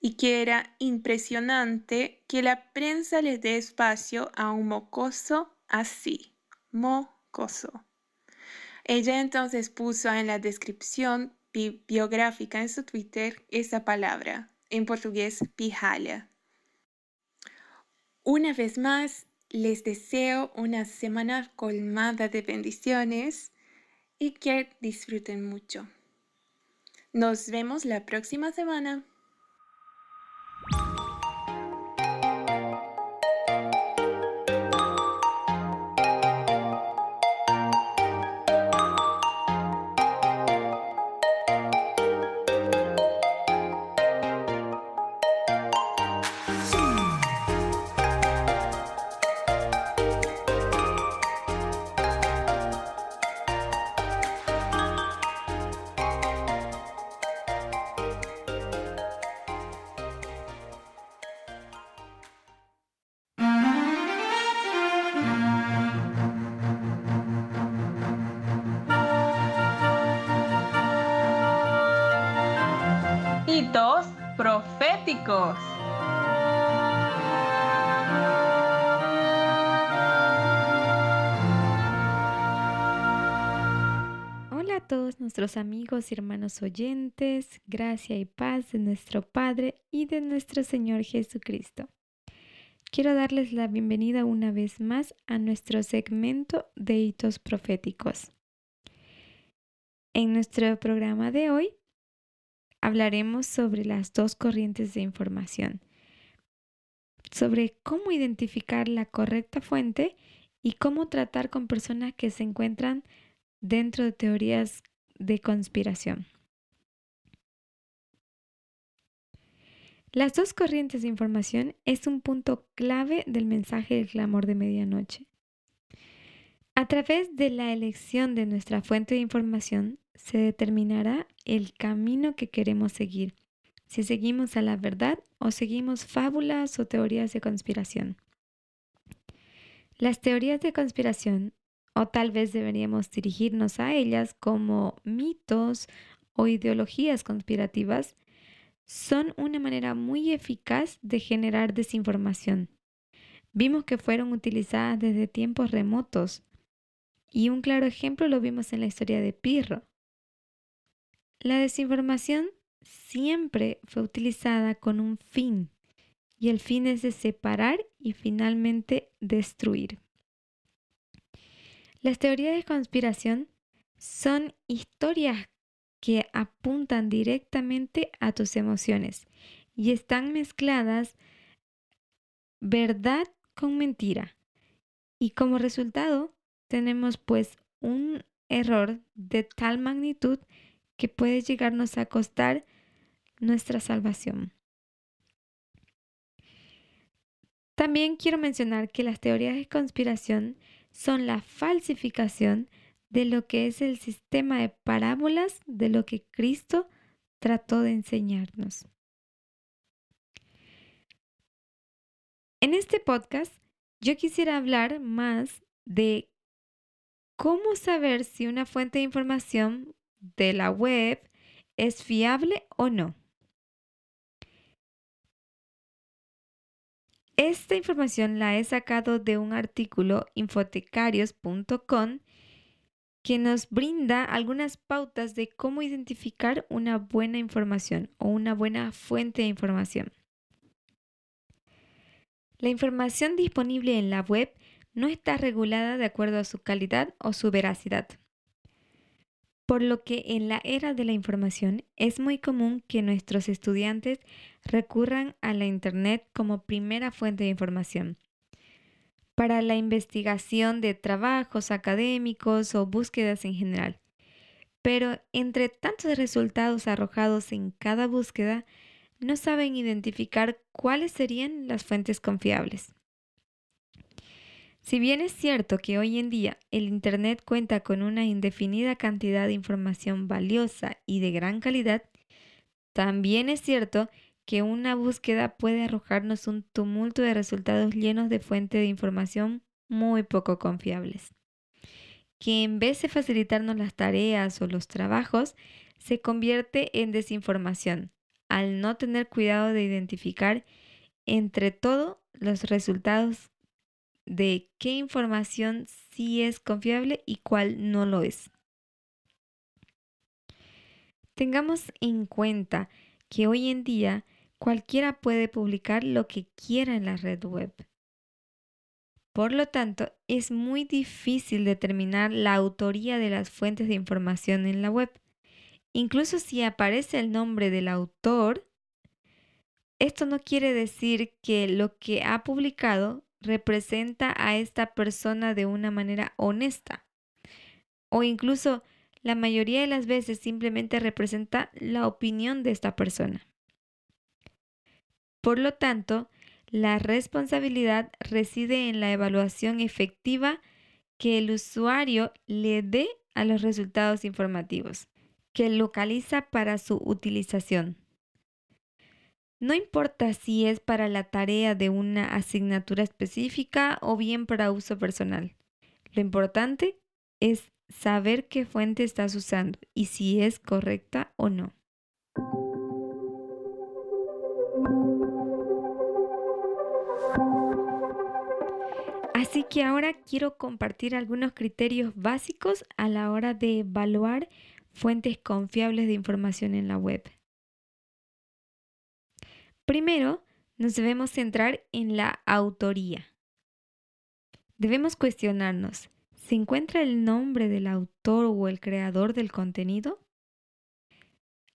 y que era impresionante que la prensa les dé espacio a un mocoso así. Mo ella entonces puso en la descripción biográfica en su Twitter esa palabra, en portugués pijala. Una vez más, les deseo una semana colmada de bendiciones y que disfruten mucho. Nos vemos la próxima semana. Nuestros amigos y hermanos oyentes, gracia y paz de nuestro Padre y de nuestro Señor Jesucristo. Quiero darles la bienvenida una vez más a nuestro segmento de hitos proféticos. En nuestro programa de hoy hablaremos sobre las dos corrientes de información, sobre cómo identificar la correcta fuente y cómo tratar con personas que se encuentran dentro de teorías de conspiración. Las dos corrientes de información es un punto clave del mensaje del clamor de medianoche. A través de la elección de nuestra fuente de información se determinará el camino que queremos seguir, si seguimos a la verdad o seguimos fábulas o teorías de conspiración. Las teorías de conspiración, o tal vez deberíamos dirigirnos a ellas como mitos o ideologías conspirativas, son una manera muy eficaz de generar desinformación. Vimos que fueron utilizadas desde tiempos remotos y un claro ejemplo lo vimos en la historia de Pirro. La desinformación siempre fue utilizada con un fin y el fin es de separar y finalmente destruir. Las teorías de conspiración son historias que apuntan directamente a tus emociones y están mezcladas verdad con mentira. Y como resultado tenemos pues un error de tal magnitud que puede llegarnos a costar nuestra salvación. También quiero mencionar que las teorías de conspiración son la falsificación de lo que es el sistema de parábolas de lo que Cristo trató de enseñarnos. En este podcast yo quisiera hablar más de ¿Cómo saber si una fuente de información de la web es fiable o no? Esta información la he sacado de un artículo infotecarios.com que nos brinda algunas pautas de cómo identificar una buena información o una buena fuente de información. La información disponible en la web no está regulada de acuerdo a su calidad o su veracidad. Por lo que en la era de la información es muy común que nuestros estudiantes recurran a la Internet como primera fuente de información para la investigación de trabajos académicos o búsquedas en general. Pero entre tantos resultados arrojados en cada búsqueda, no saben identificar cuáles serían las fuentes confiables. Si bien es cierto que hoy en día el Internet cuenta con una indefinida cantidad de información valiosa y de gran calidad, también es cierto que una búsqueda puede arrojarnos un tumulto de resultados llenos de fuentes de información muy poco confiables, que en vez de facilitarnos las tareas o los trabajos, se convierte en desinformación al no tener cuidado de identificar entre todo los resultados de qué información sí es confiable y cuál no lo es. Tengamos en cuenta que hoy en día cualquiera puede publicar lo que quiera en la red web. Por lo tanto, es muy difícil determinar la autoría de las fuentes de información en la web. Incluso si aparece el nombre del autor, esto no quiere decir que lo que ha publicado representa a esta persona de una manera honesta. O incluso la mayoría de las veces simplemente representa la opinión de esta persona. Por lo tanto, la responsabilidad reside en la evaluación efectiva que el usuario le dé a los resultados informativos, que localiza para su utilización. No importa si es para la tarea de una asignatura específica o bien para uso personal. Lo importante es saber qué fuente estás usando y si es correcta o no. Así que ahora quiero compartir algunos criterios básicos a la hora de evaluar fuentes confiables de información en la web. Primero, nos debemos centrar en la autoría. Debemos cuestionarnos, ¿se encuentra el nombre del autor o el creador del contenido?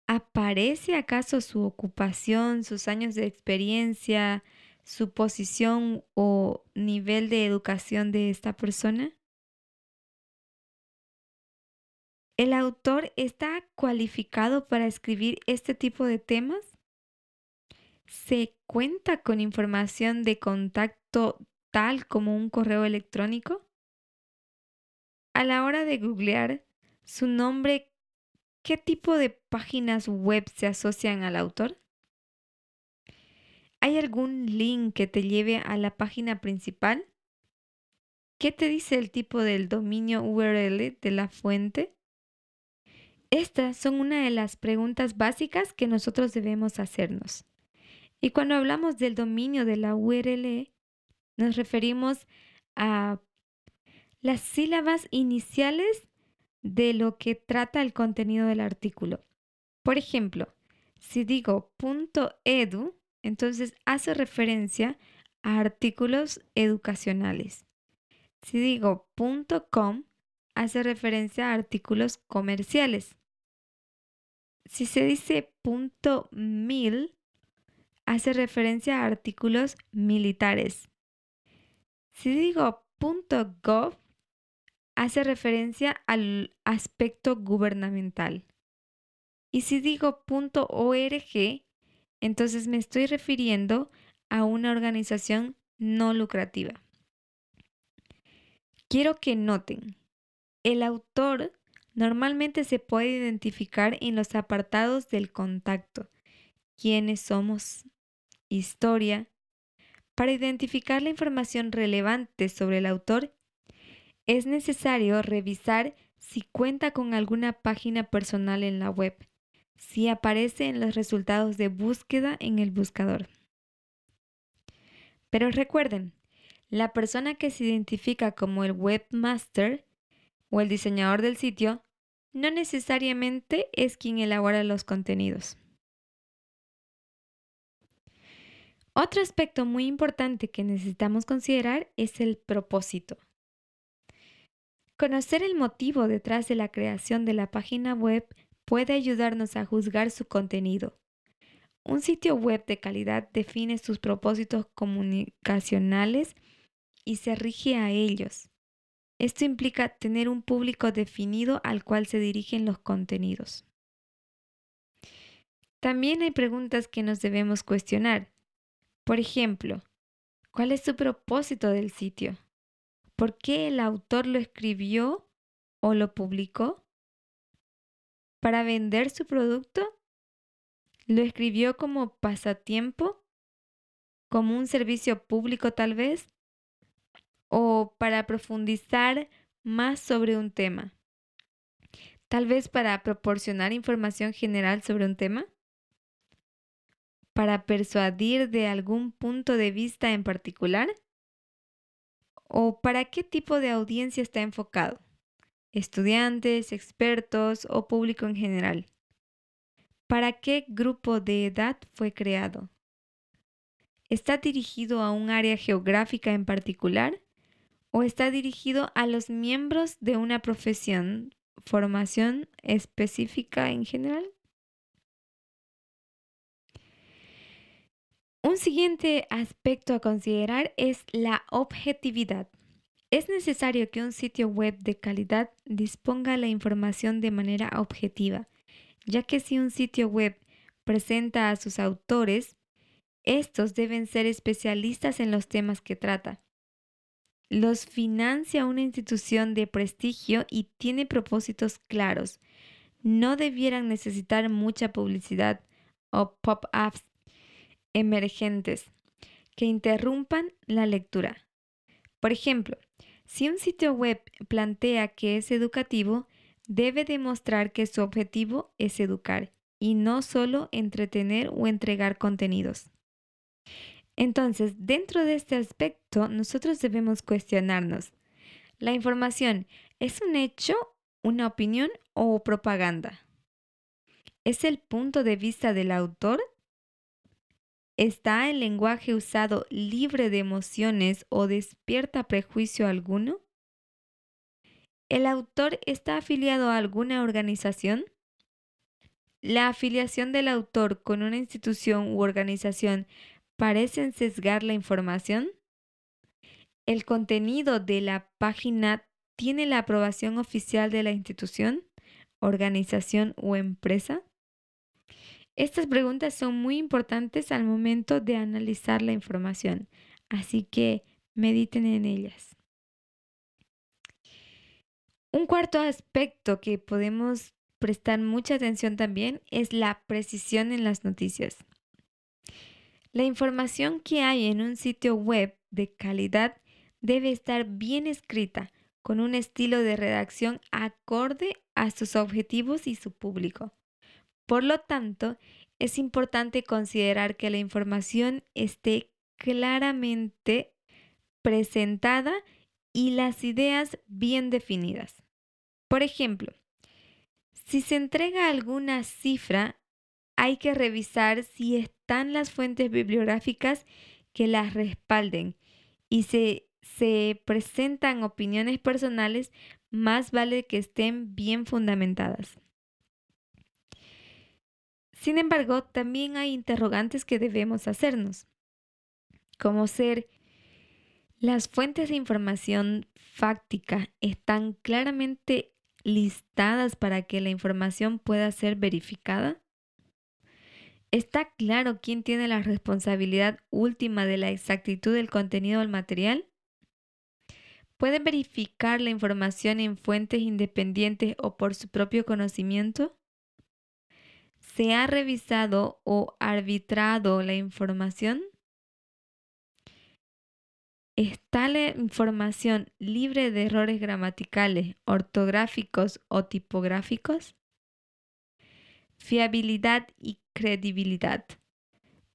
¿Aparece acaso su ocupación, sus años de experiencia, su posición o nivel de educación de esta persona? ¿El autor está cualificado para escribir este tipo de temas? ¿Se cuenta con información de contacto tal como un correo electrónico? A la hora de googlear su nombre, ¿qué tipo de páginas web se asocian al autor? ¿Hay algún link que te lleve a la página principal? ¿Qué te dice el tipo del dominio URL de la fuente? Estas son una de las preguntas básicas que nosotros debemos hacernos. Y cuando hablamos del dominio de la URL, nos referimos a las sílabas iniciales de lo que trata el contenido del artículo. Por ejemplo, si digo .edu, entonces hace referencia a artículos educacionales. Si digo .com, hace referencia a artículos comerciales. Si se dice .mil, hace referencia a artículos militares. Si digo .gov, hace referencia al aspecto gubernamental. Y si digo .org, entonces me estoy refiriendo a una organización no lucrativa. Quiero que noten, el autor normalmente se puede identificar en los apartados del contacto, quiénes somos, historia. Para identificar la información relevante sobre el autor, es necesario revisar si cuenta con alguna página personal en la web si aparece en los resultados de búsqueda en el buscador. Pero recuerden, la persona que se identifica como el webmaster o el diseñador del sitio no necesariamente es quien elabora los contenidos. Otro aspecto muy importante que necesitamos considerar es el propósito. Conocer el motivo detrás de la creación de la página web puede ayudarnos a juzgar su contenido. Un sitio web de calidad define sus propósitos comunicacionales y se rige a ellos. Esto implica tener un público definido al cual se dirigen los contenidos. También hay preguntas que nos debemos cuestionar. Por ejemplo, ¿cuál es su propósito del sitio? ¿Por qué el autor lo escribió o lo publicó? para vender su producto? ¿Lo escribió como pasatiempo? ¿Como un servicio público tal vez? ¿O para profundizar más sobre un tema? ¿Tal vez para proporcionar información general sobre un tema? ¿Para persuadir de algún punto de vista en particular? ¿O para qué tipo de audiencia está enfocado? estudiantes, expertos o público en general. ¿Para qué grupo de edad fue creado? ¿Está dirigido a un área geográfica en particular o está dirigido a los miembros de una profesión, formación específica en general? Un siguiente aspecto a considerar es la objetividad. Es necesario que un sitio web de calidad disponga la información de manera objetiva, ya que si un sitio web presenta a sus autores, estos deben ser especialistas en los temas que trata. Los financia una institución de prestigio y tiene propósitos claros. No debieran necesitar mucha publicidad o pop-ups emergentes que interrumpan la lectura. Por ejemplo, si un sitio web plantea que es educativo, debe demostrar que su objetivo es educar y no solo entretener o entregar contenidos. Entonces, dentro de este aspecto, nosotros debemos cuestionarnos, ¿la información es un hecho, una opinión o propaganda? ¿Es el punto de vista del autor? ¿Está el lenguaje usado libre de emociones o despierta prejuicio alguno? ¿El autor está afiliado a alguna organización? ¿La afiliación del autor con una institución u organización parecen sesgar la información? ¿El contenido de la página tiene la aprobación oficial de la institución, organización o empresa? Estas preguntas son muy importantes al momento de analizar la información, así que mediten en ellas. Un cuarto aspecto que podemos prestar mucha atención también es la precisión en las noticias. La información que hay en un sitio web de calidad debe estar bien escrita, con un estilo de redacción acorde a sus objetivos y su público. Por lo tanto, es importante considerar que la información esté claramente presentada y las ideas bien definidas. Por ejemplo, si se entrega alguna cifra, hay que revisar si están las fuentes bibliográficas que las respalden y si se presentan opiniones personales, más vale que estén bien fundamentadas. Sin embargo, también hay interrogantes que debemos hacernos, como ser, ¿las fuentes de información fáctica están claramente listadas para que la información pueda ser verificada? ¿Está claro quién tiene la responsabilidad última de la exactitud del contenido del material? ¿Pueden verificar la información en fuentes independientes o por su propio conocimiento? ¿Se ha revisado o arbitrado la información? ¿Está la información libre de errores gramaticales, ortográficos o tipográficos? Fiabilidad y credibilidad.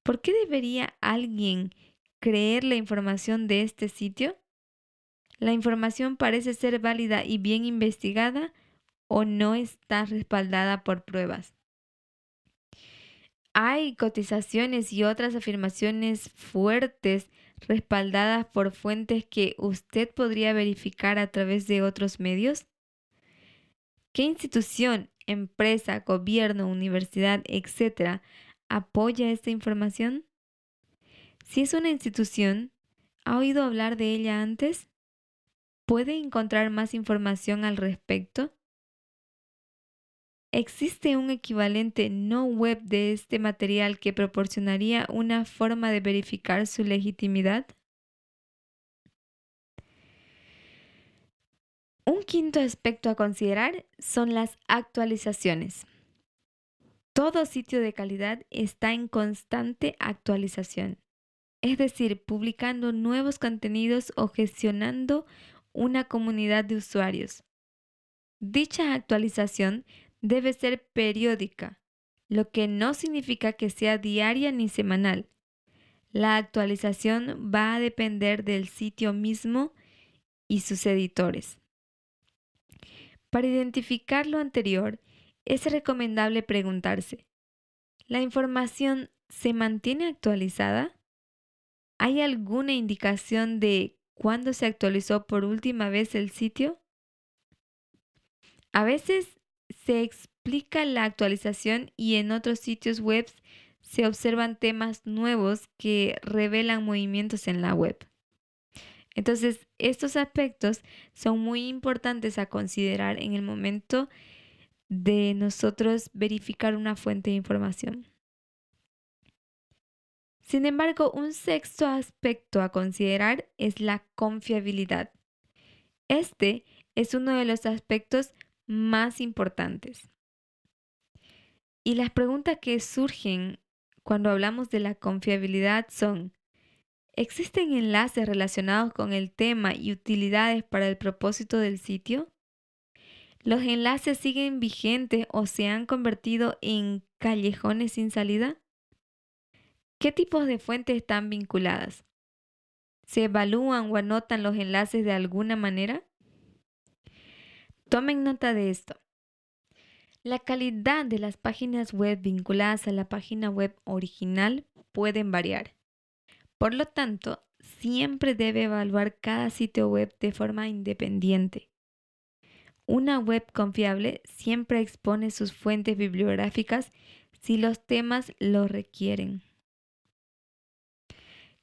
¿Por qué debería alguien creer la información de este sitio? ¿La información parece ser válida y bien investigada o no está respaldada por pruebas? Hay cotizaciones y otras afirmaciones fuertes respaldadas por fuentes que usted podría verificar a través de otros medios? ¿Qué institución, empresa, gobierno, universidad, etcétera, apoya esta información? Si es una institución, ¿ha oído hablar de ella antes? ¿Puede encontrar más información al respecto? ¿Existe un equivalente no web de este material que proporcionaría una forma de verificar su legitimidad? Un quinto aspecto a considerar son las actualizaciones. Todo sitio de calidad está en constante actualización, es decir, publicando nuevos contenidos o gestionando una comunidad de usuarios. Dicha actualización debe ser periódica, lo que no significa que sea diaria ni semanal. La actualización va a depender del sitio mismo y sus editores. Para identificar lo anterior, es recomendable preguntarse, ¿la información se mantiene actualizada? ¿Hay alguna indicación de cuándo se actualizó por última vez el sitio? A veces se explica la actualización y en otros sitios web se observan temas nuevos que revelan movimientos en la web. Entonces, estos aspectos son muy importantes a considerar en el momento de nosotros verificar una fuente de información. Sin embargo, un sexto aspecto a considerar es la confiabilidad. Este es uno de los aspectos más importantes. Y las preguntas que surgen cuando hablamos de la confiabilidad son, ¿existen enlaces relacionados con el tema y utilidades para el propósito del sitio? ¿Los enlaces siguen vigentes o se han convertido en callejones sin salida? ¿Qué tipos de fuentes están vinculadas? ¿Se evalúan o anotan los enlaces de alguna manera? Tomen nota de esto. La calidad de las páginas web vinculadas a la página web original pueden variar. Por lo tanto, siempre debe evaluar cada sitio web de forma independiente. Una web confiable siempre expone sus fuentes bibliográficas si los temas lo requieren.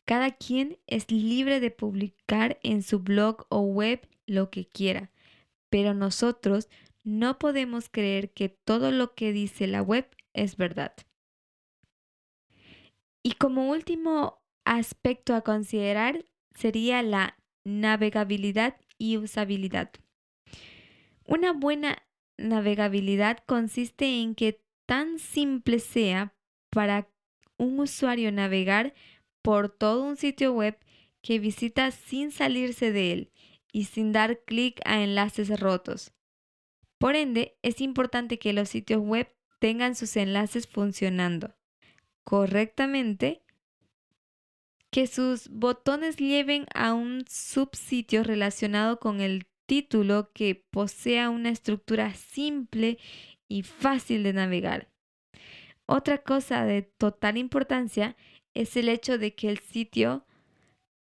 Cada quien es libre de publicar en su blog o web lo que quiera, pero nosotros no podemos creer que todo lo que dice la web es verdad. Y como último aspecto a considerar sería la navegabilidad y usabilidad. Una buena navegabilidad consiste en que tan simple sea para un usuario navegar por todo un sitio web que visita sin salirse de él y sin dar clic a enlaces rotos. Por ende, es importante que los sitios web tengan sus enlaces funcionando correctamente, que sus botones lleven a un subsitio relacionado con el título que posea una estructura simple y fácil de navegar. Otra cosa de total importancia es el hecho de que el sitio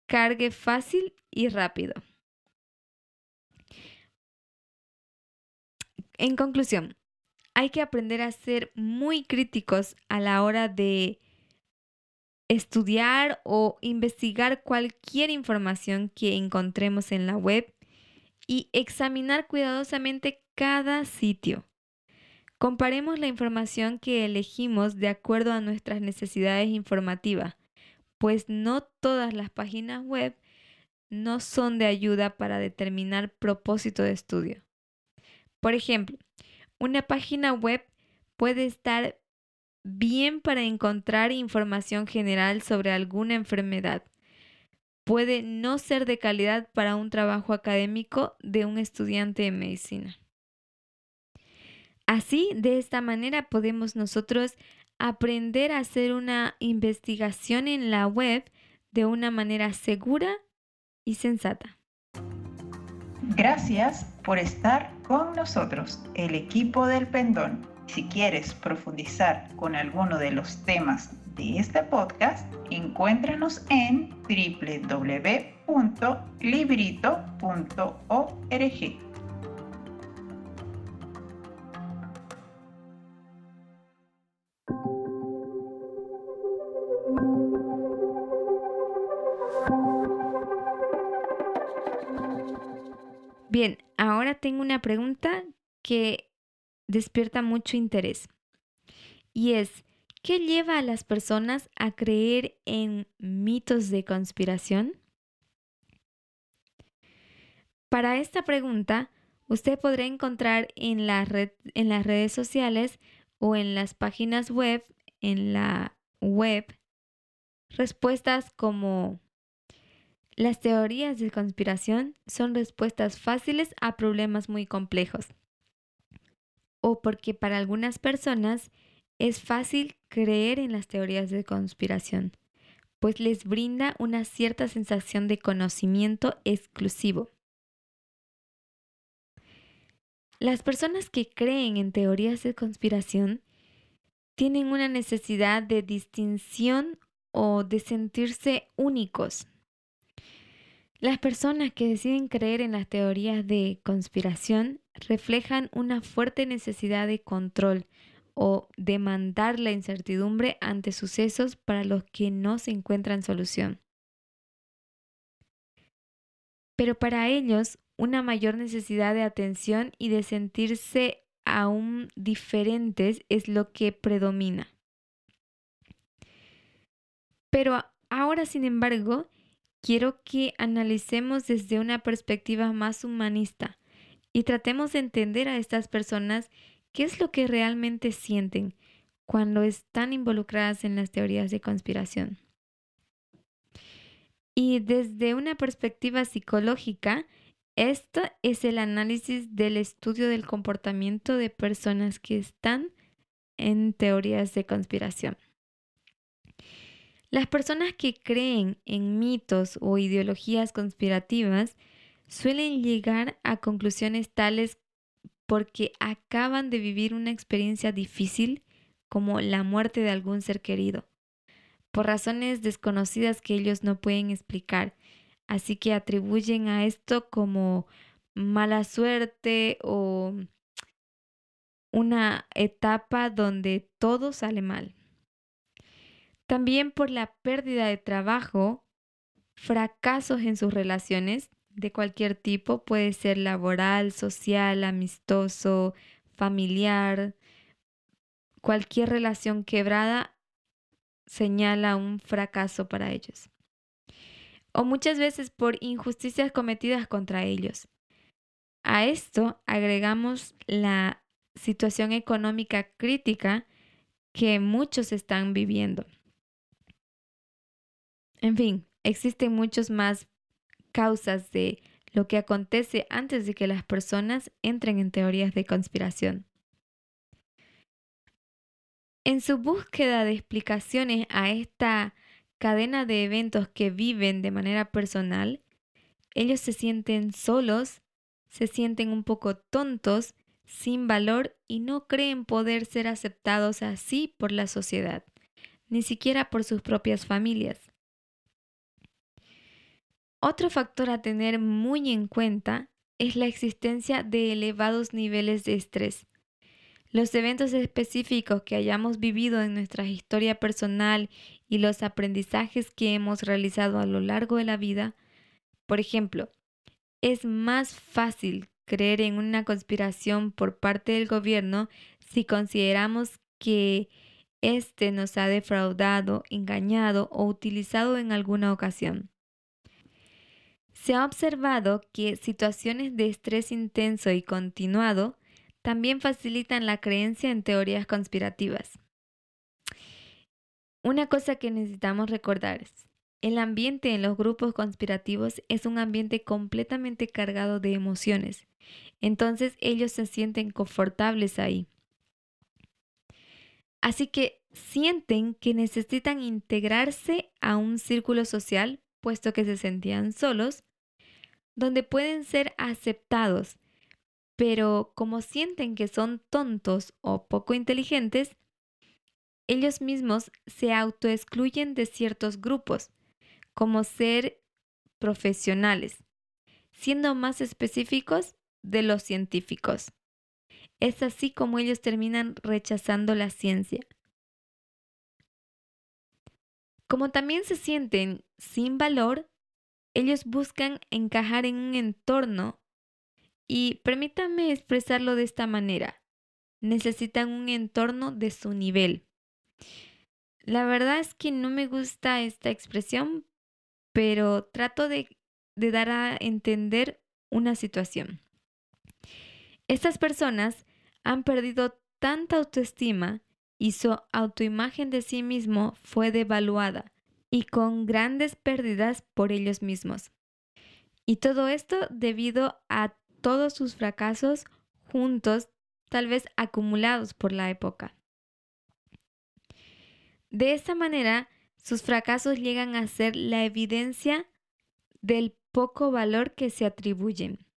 cargue fácil y rápido. En conclusión, hay que aprender a ser muy críticos a la hora de estudiar o investigar cualquier información que encontremos en la web y examinar cuidadosamente cada sitio. Comparemos la información que elegimos de acuerdo a nuestras necesidades informativas, pues no todas las páginas web no son de ayuda para determinar propósito de estudio. Por ejemplo, una página web puede estar bien para encontrar información general sobre alguna enfermedad. Puede no ser de calidad para un trabajo académico de un estudiante de medicina. Así, de esta manera podemos nosotros aprender a hacer una investigación en la web de una manera segura y sensata. Gracias por estar con nosotros, el equipo del Pendón. Si quieres profundizar con alguno de los temas de este podcast, encuéntranos en www.librito.org. tengo una pregunta que despierta mucho interés. Y es, ¿qué lleva a las personas a creer en mitos de conspiración? Para esta pregunta, usted podrá encontrar en, en las redes sociales o en las páginas web, en la web, respuestas como las teorías de conspiración son respuestas fáciles a problemas muy complejos. O porque para algunas personas es fácil creer en las teorías de conspiración, pues les brinda una cierta sensación de conocimiento exclusivo. Las personas que creen en teorías de conspiración tienen una necesidad de distinción o de sentirse únicos las personas que deciden creer en las teorías de conspiración reflejan una fuerte necesidad de control o demandar la incertidumbre ante sucesos para los que no se encuentran solución. Pero para ellos, una mayor necesidad de atención y de sentirse aún diferentes es lo que predomina. Pero ahora, sin embargo, quiero que analicemos desde una perspectiva más humanista y tratemos de entender a estas personas qué es lo que realmente sienten cuando están involucradas en las teorías de conspiración. Y desde una perspectiva psicológica, esto es el análisis del estudio del comportamiento de personas que están en teorías de conspiración. Las personas que creen en mitos o ideologías conspirativas suelen llegar a conclusiones tales porque acaban de vivir una experiencia difícil como la muerte de algún ser querido, por razones desconocidas que ellos no pueden explicar, así que atribuyen a esto como mala suerte o una etapa donde todo sale mal. También por la pérdida de trabajo, fracasos en sus relaciones de cualquier tipo, puede ser laboral, social, amistoso, familiar, cualquier relación quebrada señala un fracaso para ellos. O muchas veces por injusticias cometidas contra ellos. A esto agregamos la situación económica crítica que muchos están viviendo. En fin, existen muchas más causas de lo que acontece antes de que las personas entren en teorías de conspiración. En su búsqueda de explicaciones a esta cadena de eventos que viven de manera personal, ellos se sienten solos, se sienten un poco tontos, sin valor y no creen poder ser aceptados así por la sociedad, ni siquiera por sus propias familias. Otro factor a tener muy en cuenta es la existencia de elevados niveles de estrés. Los eventos específicos que hayamos vivido en nuestra historia personal y los aprendizajes que hemos realizado a lo largo de la vida, por ejemplo, es más fácil creer en una conspiración por parte del gobierno si consideramos que éste nos ha defraudado, engañado o utilizado en alguna ocasión. Se ha observado que situaciones de estrés intenso y continuado también facilitan la creencia en teorías conspirativas. Una cosa que necesitamos recordar es, el ambiente en los grupos conspirativos es un ambiente completamente cargado de emociones, entonces ellos se sienten confortables ahí. Así que sienten que necesitan integrarse a un círculo social, puesto que se sentían solos, donde pueden ser aceptados, pero como sienten que son tontos o poco inteligentes, ellos mismos se autoexcluyen de ciertos grupos, como ser profesionales, siendo más específicos de los científicos. Es así como ellos terminan rechazando la ciencia. Como también se sienten sin valor, ellos buscan encajar en un entorno y permítanme expresarlo de esta manera. Necesitan un entorno de su nivel. La verdad es que no me gusta esta expresión, pero trato de, de dar a entender una situación. Estas personas han perdido tanta autoestima y su autoimagen de sí mismo fue devaluada y con grandes pérdidas por ellos mismos. Y todo esto debido a todos sus fracasos juntos, tal vez acumulados por la época. De esta manera, sus fracasos llegan a ser la evidencia del poco valor que se atribuyen.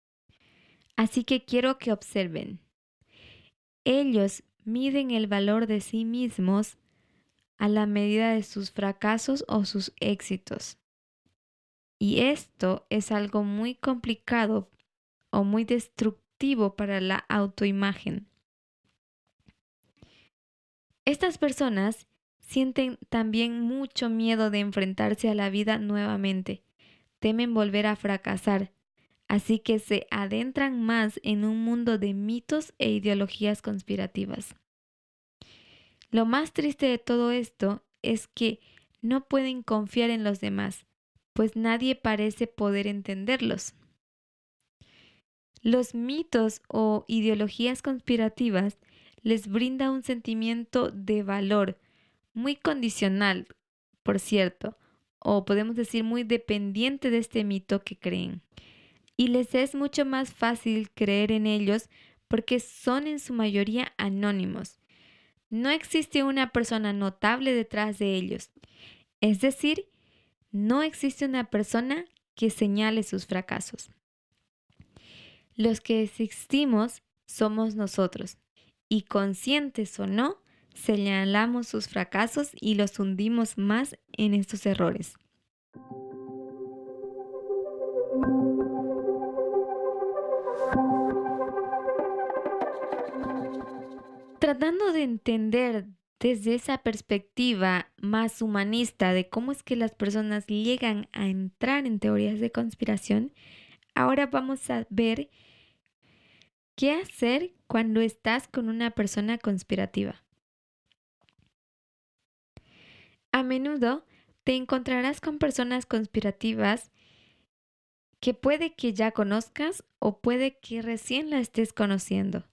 Así que quiero que observen. Ellos miden el valor de sí mismos a la medida de sus fracasos o sus éxitos. Y esto es algo muy complicado o muy destructivo para la autoimagen. Estas personas sienten también mucho miedo de enfrentarse a la vida nuevamente, temen volver a fracasar, así que se adentran más en un mundo de mitos e ideologías conspirativas. Lo más triste de todo esto es que no pueden confiar en los demás, pues nadie parece poder entenderlos. Los mitos o ideologías conspirativas les brinda un sentimiento de valor muy condicional, por cierto, o podemos decir muy dependiente de este mito que creen. Y les es mucho más fácil creer en ellos porque son en su mayoría anónimos no existe una persona notable detrás de ellos. Es decir, no existe una persona que señale sus fracasos. Los que existimos somos nosotros, y conscientes o no, señalamos sus fracasos y los hundimos más en estos errores. Tratando de entender desde esa perspectiva más humanista de cómo es que las personas llegan a entrar en teorías de conspiración, ahora vamos a ver qué hacer cuando estás con una persona conspirativa. A menudo te encontrarás con personas conspirativas que puede que ya conozcas o puede que recién la estés conociendo.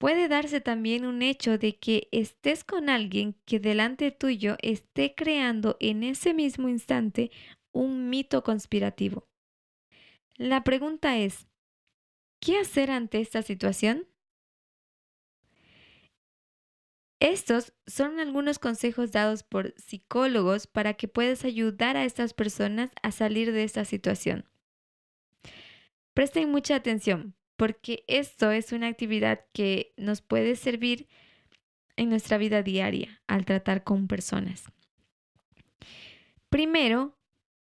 Puede darse también un hecho de que estés con alguien que delante tuyo esté creando en ese mismo instante un mito conspirativo. La pregunta es, ¿qué hacer ante esta situación? Estos son algunos consejos dados por psicólogos para que puedas ayudar a estas personas a salir de esta situación. Presten mucha atención porque esto es una actividad que nos puede servir en nuestra vida diaria al tratar con personas. Primero,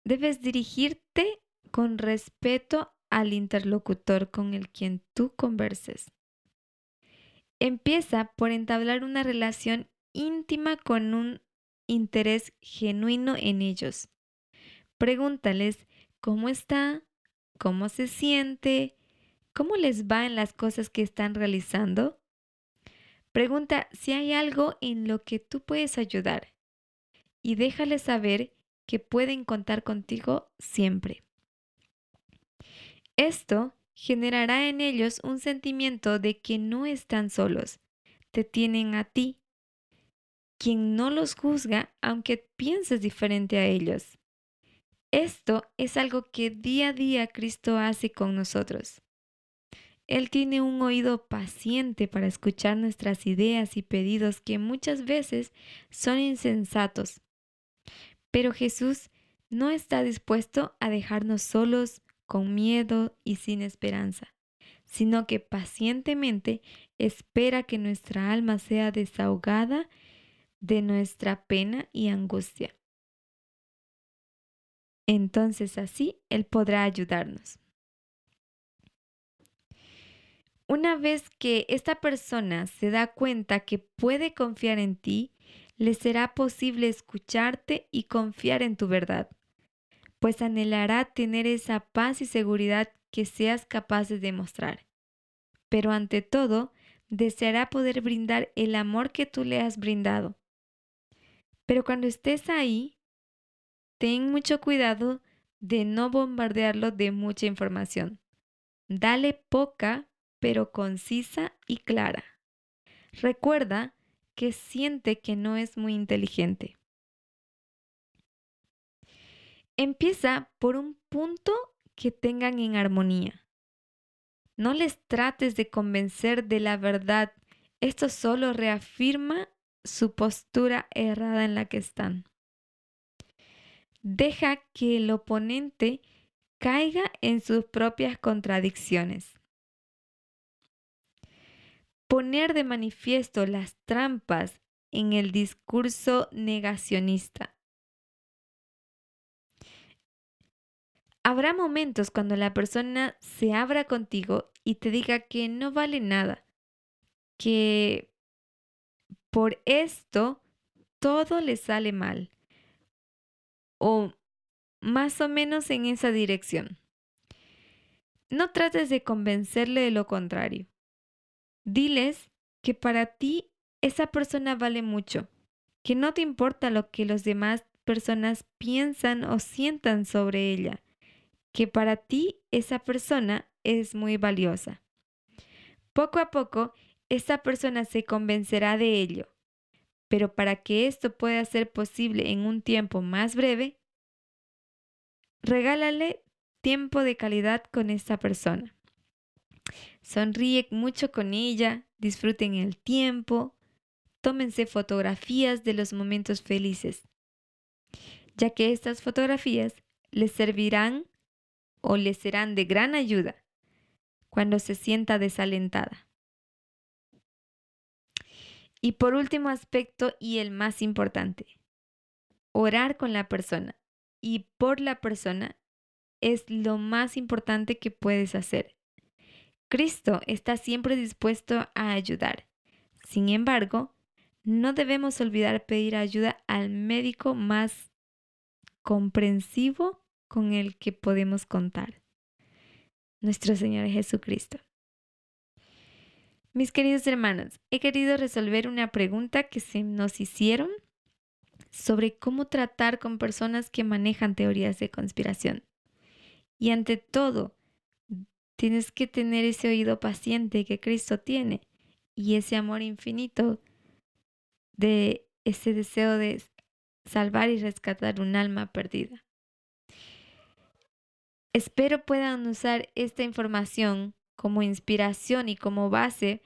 debes dirigirte con respeto al interlocutor con el quien tú converses. Empieza por entablar una relación íntima con un interés genuino en ellos. Pregúntales cómo está, cómo se siente, ¿Cómo les va en las cosas que están realizando? Pregunta si hay algo en lo que tú puedes ayudar y déjales saber que pueden contar contigo siempre. Esto generará en ellos un sentimiento de que no están solos, te tienen a ti, quien no los juzga aunque pienses diferente a ellos. Esto es algo que día a día Cristo hace con nosotros. Él tiene un oído paciente para escuchar nuestras ideas y pedidos que muchas veces son insensatos. Pero Jesús no está dispuesto a dejarnos solos, con miedo y sin esperanza, sino que pacientemente espera que nuestra alma sea desahogada de nuestra pena y angustia. Entonces así Él podrá ayudarnos. Una vez que esta persona se da cuenta que puede confiar en ti, le será posible escucharte y confiar en tu verdad, pues anhelará tener esa paz y seguridad que seas capaz de demostrar. Pero ante todo, deseará poder brindar el amor que tú le has brindado. Pero cuando estés ahí, ten mucho cuidado de no bombardearlo de mucha información. Dale poca pero concisa y clara. Recuerda que siente que no es muy inteligente. Empieza por un punto que tengan en armonía. No les trates de convencer de la verdad. Esto solo reafirma su postura errada en la que están. Deja que el oponente caiga en sus propias contradicciones poner de manifiesto las trampas en el discurso negacionista. Habrá momentos cuando la persona se abra contigo y te diga que no vale nada, que por esto todo le sale mal, o más o menos en esa dirección. No trates de convencerle de lo contrario. Diles que para ti esa persona vale mucho, que no te importa lo que los demás personas piensan o sientan sobre ella, que para ti esa persona es muy valiosa. Poco a poco, esa persona se convencerá de ello, pero para que esto pueda ser posible en un tiempo más breve, regálale tiempo de calidad con esta persona. Sonríe mucho con ella, disfruten el tiempo, tómense fotografías de los momentos felices. ya que estas fotografías les servirán o les serán de gran ayuda cuando se sienta desalentada. Y por último aspecto y el más importante, orar con la persona y por la persona es lo más importante que puedes hacer. Cristo está siempre dispuesto a ayudar. Sin embargo, no debemos olvidar pedir ayuda al médico más comprensivo con el que podemos contar, nuestro Señor Jesucristo. Mis queridos hermanos, he querido resolver una pregunta que se nos hicieron sobre cómo tratar con personas que manejan teorías de conspiración. Y ante todo, tienes que tener ese oído paciente que Cristo tiene y ese amor infinito de ese deseo de salvar y rescatar un alma perdida. Espero puedan usar esta información como inspiración y como base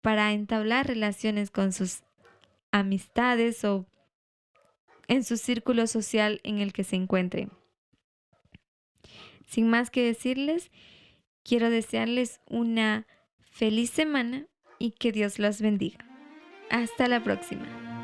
para entablar relaciones con sus amistades o en su círculo social en el que se encuentren. Sin más que decirles, quiero desearles una feliz semana y que Dios los bendiga. Hasta la próxima.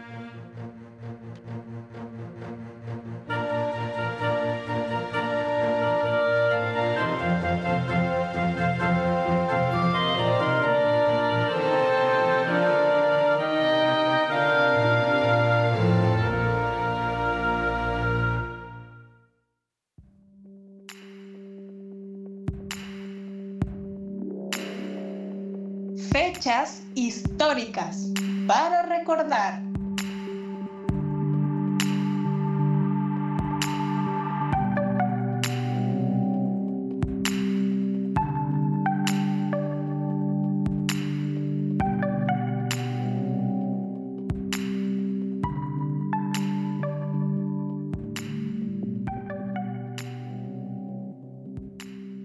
Históricas para recordar.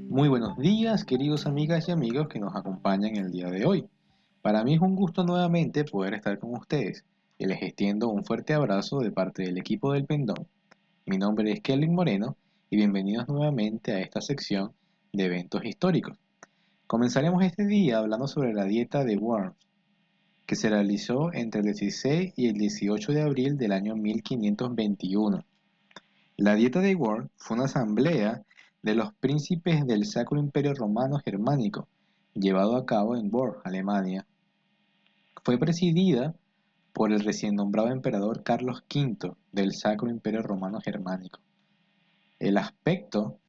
Muy buenos días, queridos amigas y amigos que nos acompañan el día de hoy. Para mí es un gusto nuevamente poder estar con ustedes y les extiendo un fuerte abrazo de parte del equipo del Pendón. Mi nombre es Kelvin Moreno y bienvenidos nuevamente a esta sección de eventos históricos. Comenzaremos este día hablando sobre la dieta de Worms, que se realizó entre el 16 y el 18 de abril del año 1521. La dieta de Worms fue una asamblea de los príncipes del Sacro Imperio Romano Germánico, llevado a cabo en Worms, Alemania. Fue presidida por el recién nombrado emperador Carlos V del Sacro Imperio Romano Germánico. El aspecto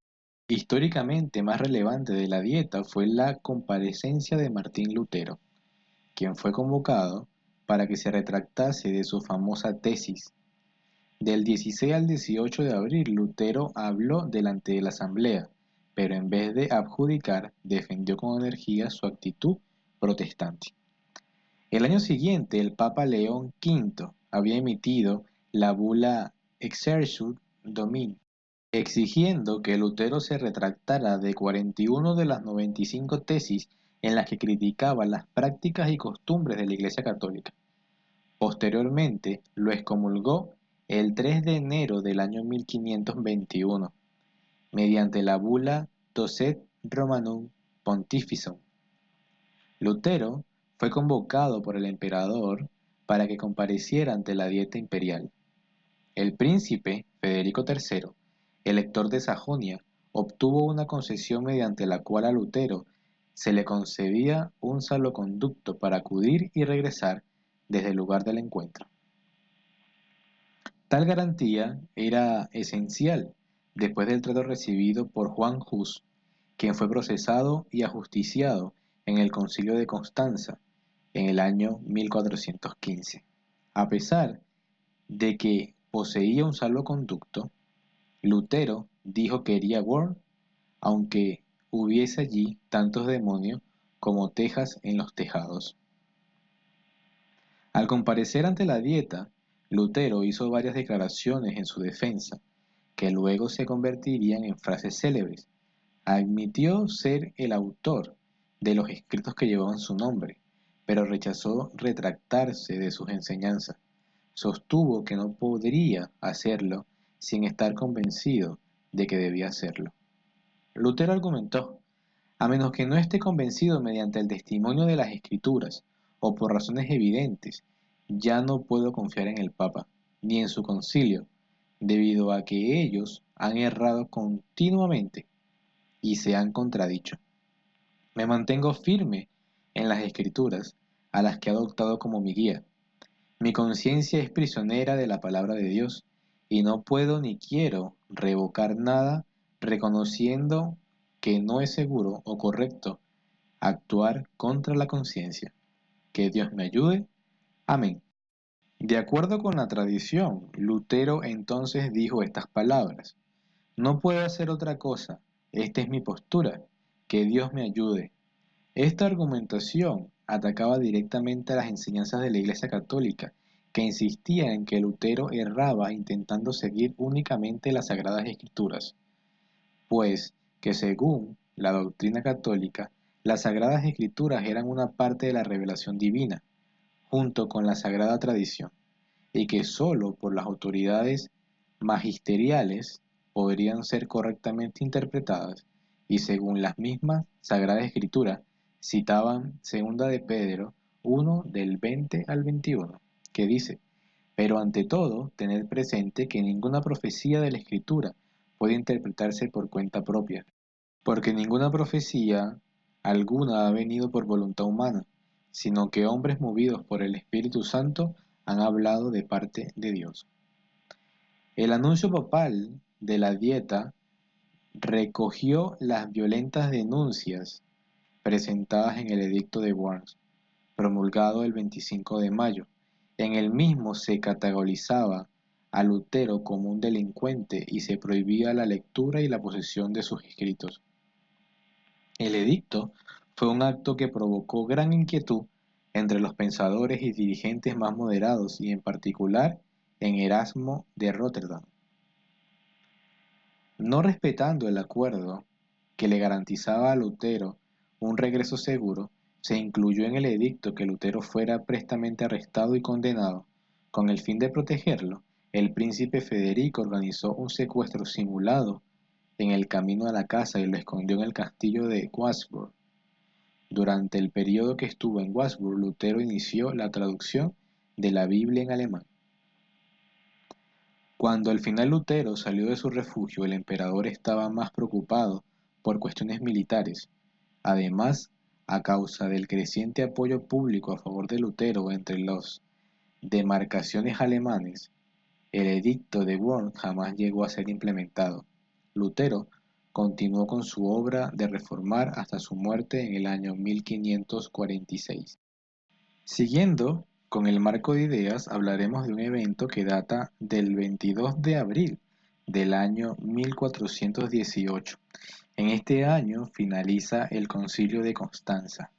históricamente más relevante de la dieta fue la comparecencia de Martín Lutero, quien fue convocado para que se retractase de su famosa tesis del 16 al 18 de abril, Lutero habló delante de la asamblea, pero en vez de adjudicar, defendió con energía su actitud protestante. El año siguiente, el Papa León V había emitido la bula Exercit Domini, exigiendo que Lutero se retractara de 41 de las 95 tesis en las que criticaba las prácticas y costumbres de la Iglesia Católica. Posteriormente, lo excomulgó el 3 de enero del año 1521, mediante la bula Docet Romanum Pontificum. Lutero fue convocado por el emperador para que compareciera ante la dieta imperial. El príncipe Federico III, elector de Sajonia, obtuvo una concesión mediante la cual a Lutero se le concedía un salvoconducto para acudir y regresar desde el lugar del encuentro. Tal garantía era esencial después del trato recibido por Juan Hus, quien fue procesado y ajusticiado en el concilio de Constanza en el año 1415. A pesar de que poseía un salvoconducto, Lutero dijo que quería Worm, aunque hubiese allí tantos demonios como tejas en los tejados. Al comparecer ante la dieta, Lutero hizo varias declaraciones en su defensa, que luego se convertirían en frases célebres. Admitió ser el autor de los escritos que llevaban su nombre, pero rechazó retractarse de sus enseñanzas. Sostuvo que no podría hacerlo, sin estar convencido de que debía hacerlo. Lutero argumentó, a menos que no esté convencido mediante el testimonio de las escrituras o por razones evidentes, ya no puedo confiar en el Papa, ni en su concilio, debido a que ellos han errado continuamente y se han contradicho. Me mantengo firme en las escrituras, a las que he adoptado como mi guía. Mi conciencia es prisionera de la palabra de Dios, y no puedo ni quiero revocar nada reconociendo que no es seguro o correcto actuar contra la conciencia. Que Dios me ayude. Amén. De acuerdo con la tradición, Lutero entonces dijo estas palabras. No puedo hacer otra cosa. Esta es mi postura. Que Dios me ayude. Esta argumentación atacaba directamente a las enseñanzas de la Iglesia Católica, que insistía en que Lutero erraba intentando seguir únicamente las Sagradas Escrituras, pues que según la doctrina católica, las Sagradas Escrituras eran una parte de la revelación divina, junto con la sagrada tradición, y que sólo por las autoridades magisteriales podrían ser correctamente interpretadas, y según las mismas Sagradas Escrituras, citaban segunda de Pedro 1 del 20 al 21, que dice, pero ante todo, tened presente que ninguna profecía de la Escritura puede interpretarse por cuenta propia, porque ninguna profecía alguna ha venido por voluntad humana, sino que hombres movidos por el Espíritu Santo han hablado de parte de Dios. El anuncio papal de la dieta recogió las violentas denuncias presentadas en el Edicto de Worms, promulgado el 25 de mayo. En el mismo se categorizaba a Lutero como un delincuente y se prohibía la lectura y la posesión de sus escritos. El edicto fue un acto que provocó gran inquietud entre los pensadores y dirigentes más moderados y en particular en Erasmo de Rotterdam. No respetando el acuerdo que le garantizaba a Lutero un regreso seguro, se incluyó en el edicto que Lutero fuera prestamente arrestado y condenado. Con el fin de protegerlo, el príncipe Federico organizó un secuestro simulado en el camino a la casa y lo escondió en el castillo de Wasburg. Durante el periodo que estuvo en Wasburg, Lutero inició la traducción de la Biblia en alemán. Cuando al final Lutero salió de su refugio, el emperador estaba más preocupado por cuestiones militares Además, a causa del creciente apoyo público a favor de Lutero entre los demarcaciones alemanes, el edicto de Worms jamás llegó a ser implementado. Lutero continuó con su obra de reformar hasta su muerte en el año 1546. Siguiendo con el marco de ideas, hablaremos de un evento que data del 22 de abril del año 1418 en este año finaliza el Concilio de Constanza.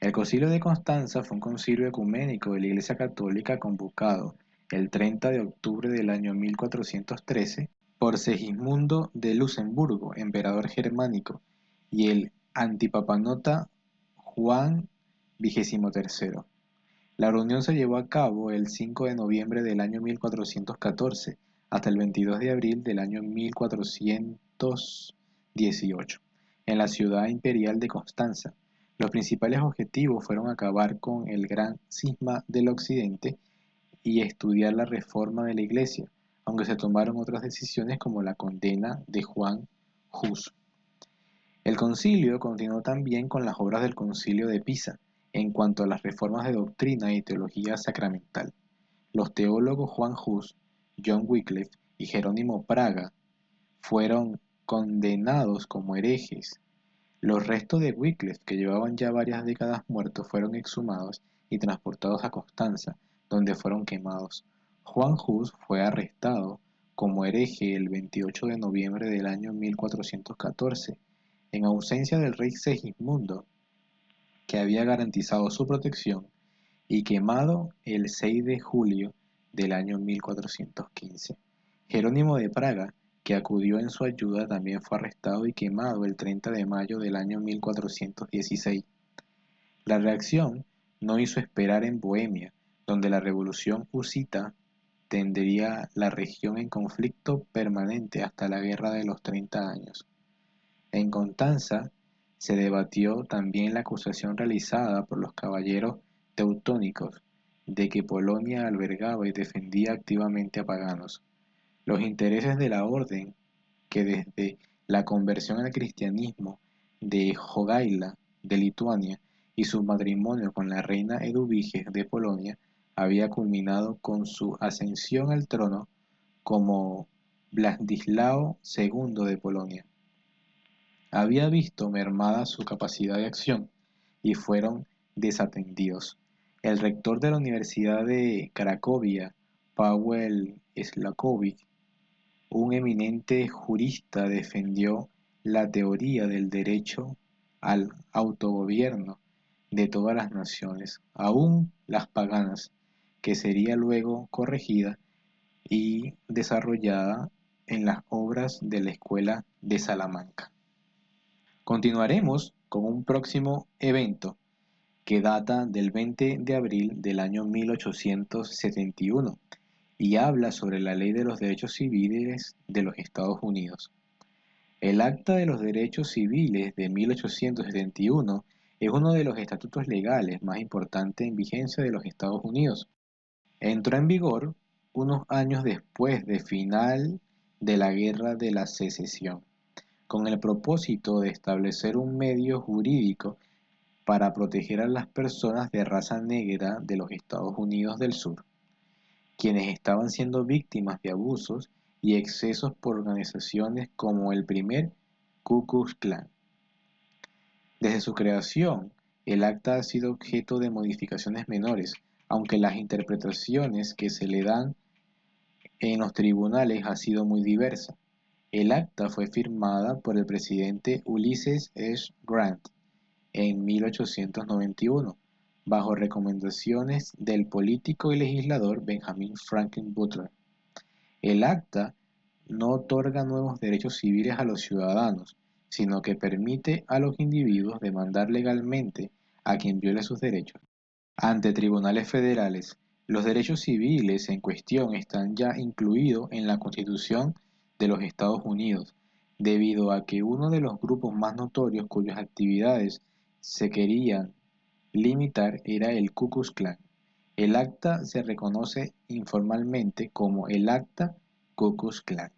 El Concilio de Constanza fue un concilio ecuménico de la Iglesia Católica convocado el 30 de octubre del año 1413 por Segismundo de Luxemburgo, emperador germánico, y el antipapanota Juan XXIII. La reunión se llevó a cabo el 5 de noviembre del año 1414 hasta el 22 de abril del año 1400 18. En la ciudad imperial de Constanza, los principales objetivos fueron acabar con el gran cisma del occidente y estudiar la reforma de la iglesia, aunque se tomaron otras decisiones como la condena de Juan Hus. El concilio continuó también con las obras del concilio de Pisa en cuanto a las reformas de doctrina y teología sacramental. Los teólogos Juan Hus, John Wycliffe y Jerónimo Praga fueron condenados como herejes. Los restos de Wycliffe, que llevaban ya varias décadas muertos, fueron exhumados y transportados a Constanza, donde fueron quemados. Juan Hus fue arrestado como hereje el 28 de noviembre del año 1414, en ausencia del rey Segismundo, que había garantizado su protección, y quemado el 6 de julio del año 1415. Jerónimo de Praga que acudió en su ayuda, también fue arrestado y quemado el 30 de mayo del año 1416. La reacción no hizo esperar en Bohemia, donde la revolución husita tendría la región en conflicto permanente hasta la Guerra de los Treinta Años. En Constanza se debatió también la acusación realizada por los caballeros teutónicos de que Polonia albergaba y defendía activamente a paganos. Los intereses de la orden, que desde la conversión al cristianismo de Jogaila de Lituania y su matrimonio con la reina Eduvige de Polonia había culminado con su ascensión al trono como Vladislao II de Polonia. Había visto mermada su capacidad de acción y fueron desatendidos. El rector de la Universidad de Cracovia, Paweł Slakovic, un eminente jurista, defendió la teoría del derecho al autogobierno de todas las naciones, aun las paganas, que sería luego corregida y desarrollada en las obras de la Escuela de Salamanca. Continuaremos con un próximo evento que data del 20 de abril del año 1871 y habla sobre la Ley de los Derechos Civiles de los Estados Unidos. El Acta de los Derechos Civiles de 1871 es uno de los estatutos legales más importantes en vigencia de los Estados Unidos Entró en vigor unos años después de final de la Guerra de la Secesión, con el propósito de establecer un medio jurídico para proteger a las personas de raza negra de los Estados Unidos del Sur, quienes estaban siendo víctimas de abusos y excesos por organizaciones como el primer Ku Klux Klan. Desde su creación, el acta ha sido objeto de modificaciones menores, aunque las interpretaciones que se le dan en los tribunales ha sido muy diversa. El acta fue firmada por el presidente Ulysses S. Grant en 1891, bajo recomendaciones del político y legislador Benjamin Franklin Butler. El acta no otorga nuevos derechos civiles a los ciudadanos, sino que permite a los individuos demandar legalmente a quien viole sus derechos ante tribunales federales, los derechos civiles en cuestión están ya incluidos en la Constitución de los Estados Unidos, debido a que uno de los grupos más notorios cuyas actividades se querían limitar era el Ku Klux Klan. El acta se reconoce informalmente como el Acta Ku Klux Klan.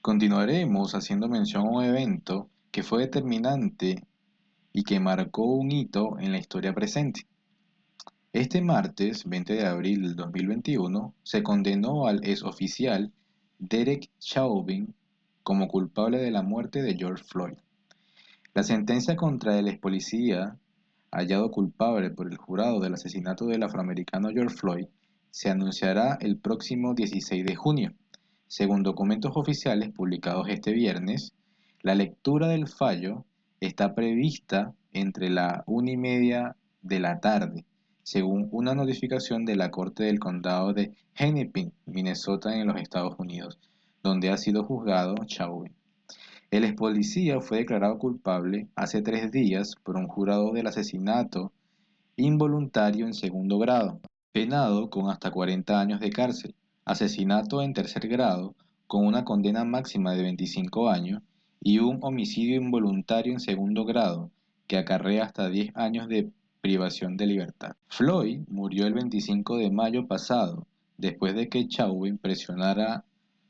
Continuaremos haciendo mención a un evento que fue determinante y que marcó un hito en la historia presente. Este martes 20 de abril del 2021 se condenó al exoficial Derek Chauvin como culpable de la muerte de George Floyd. La sentencia contra el ex policía hallado culpable por el jurado del asesinato del afroamericano George Floyd se anunciará el próximo 16 de junio. Según documentos oficiales publicados este viernes, la lectura del fallo está prevista entre la una y media de la tarde según una notificación de la Corte del Condado de Hennepin, Minnesota, en los Estados Unidos, donde ha sido juzgado Chauvin. El ex policía fue declarado culpable hace tres días por un jurado del asesinato involuntario en segundo grado, penado con hasta 40 años de cárcel, asesinato en tercer grado con una condena máxima de 25 años y un homicidio involuntario en segundo grado que acarrea hasta 10 años de privación de libertad. Floyd murió el 25 de mayo pasado, después de que Chauvin presionara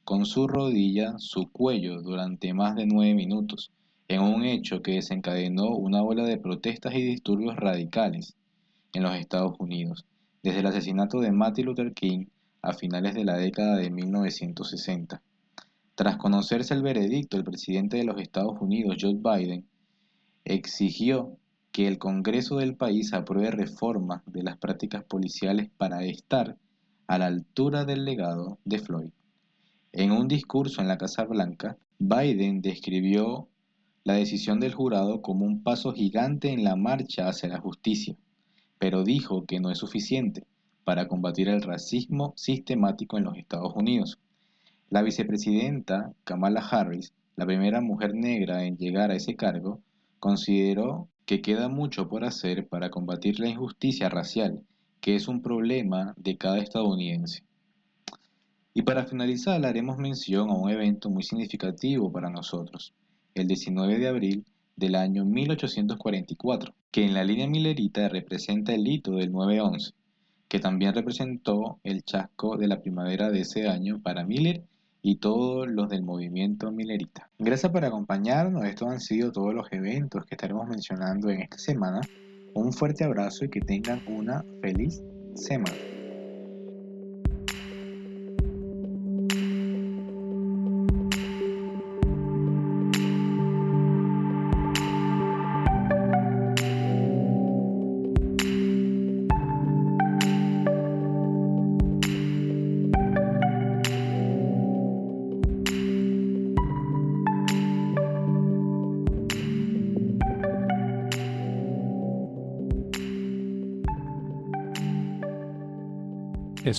con su rodilla su cuello durante más de nueve minutos, en un hecho que desencadenó una ola de protestas y disturbios radicales en los Estados Unidos, desde el asesinato de Martin Luther King a finales de la década de 1960. Tras conocerse el veredicto, el presidente de los Estados Unidos, Joe Biden, exigió que el Congreso del país apruebe reformas de las prácticas policiales para estar a la altura del legado de Floyd. En un discurso en la Casa Blanca, Biden describió la decisión del jurado como un paso gigante en la marcha hacia la justicia, pero dijo que no es suficiente para combatir el racismo sistemático en los Estados Unidos. La vicepresidenta Kamala Harris, la primera mujer negra en llegar a ese cargo, consideró que queda mucho por hacer para combatir la injusticia racial, que es un problema de cada estadounidense. Y para finalizar haremos mención a un evento muy significativo para nosotros, el 19 de abril del año 1844, que en la línea milerita representa el hito del 911, que también representó el chasco de la primavera de ese año para Miller y todos los del movimiento Millerita. Gracias por acompañarnos, estos han sido todos los eventos que estaremos mencionando en esta semana. Un fuerte abrazo y que tengan una feliz semana.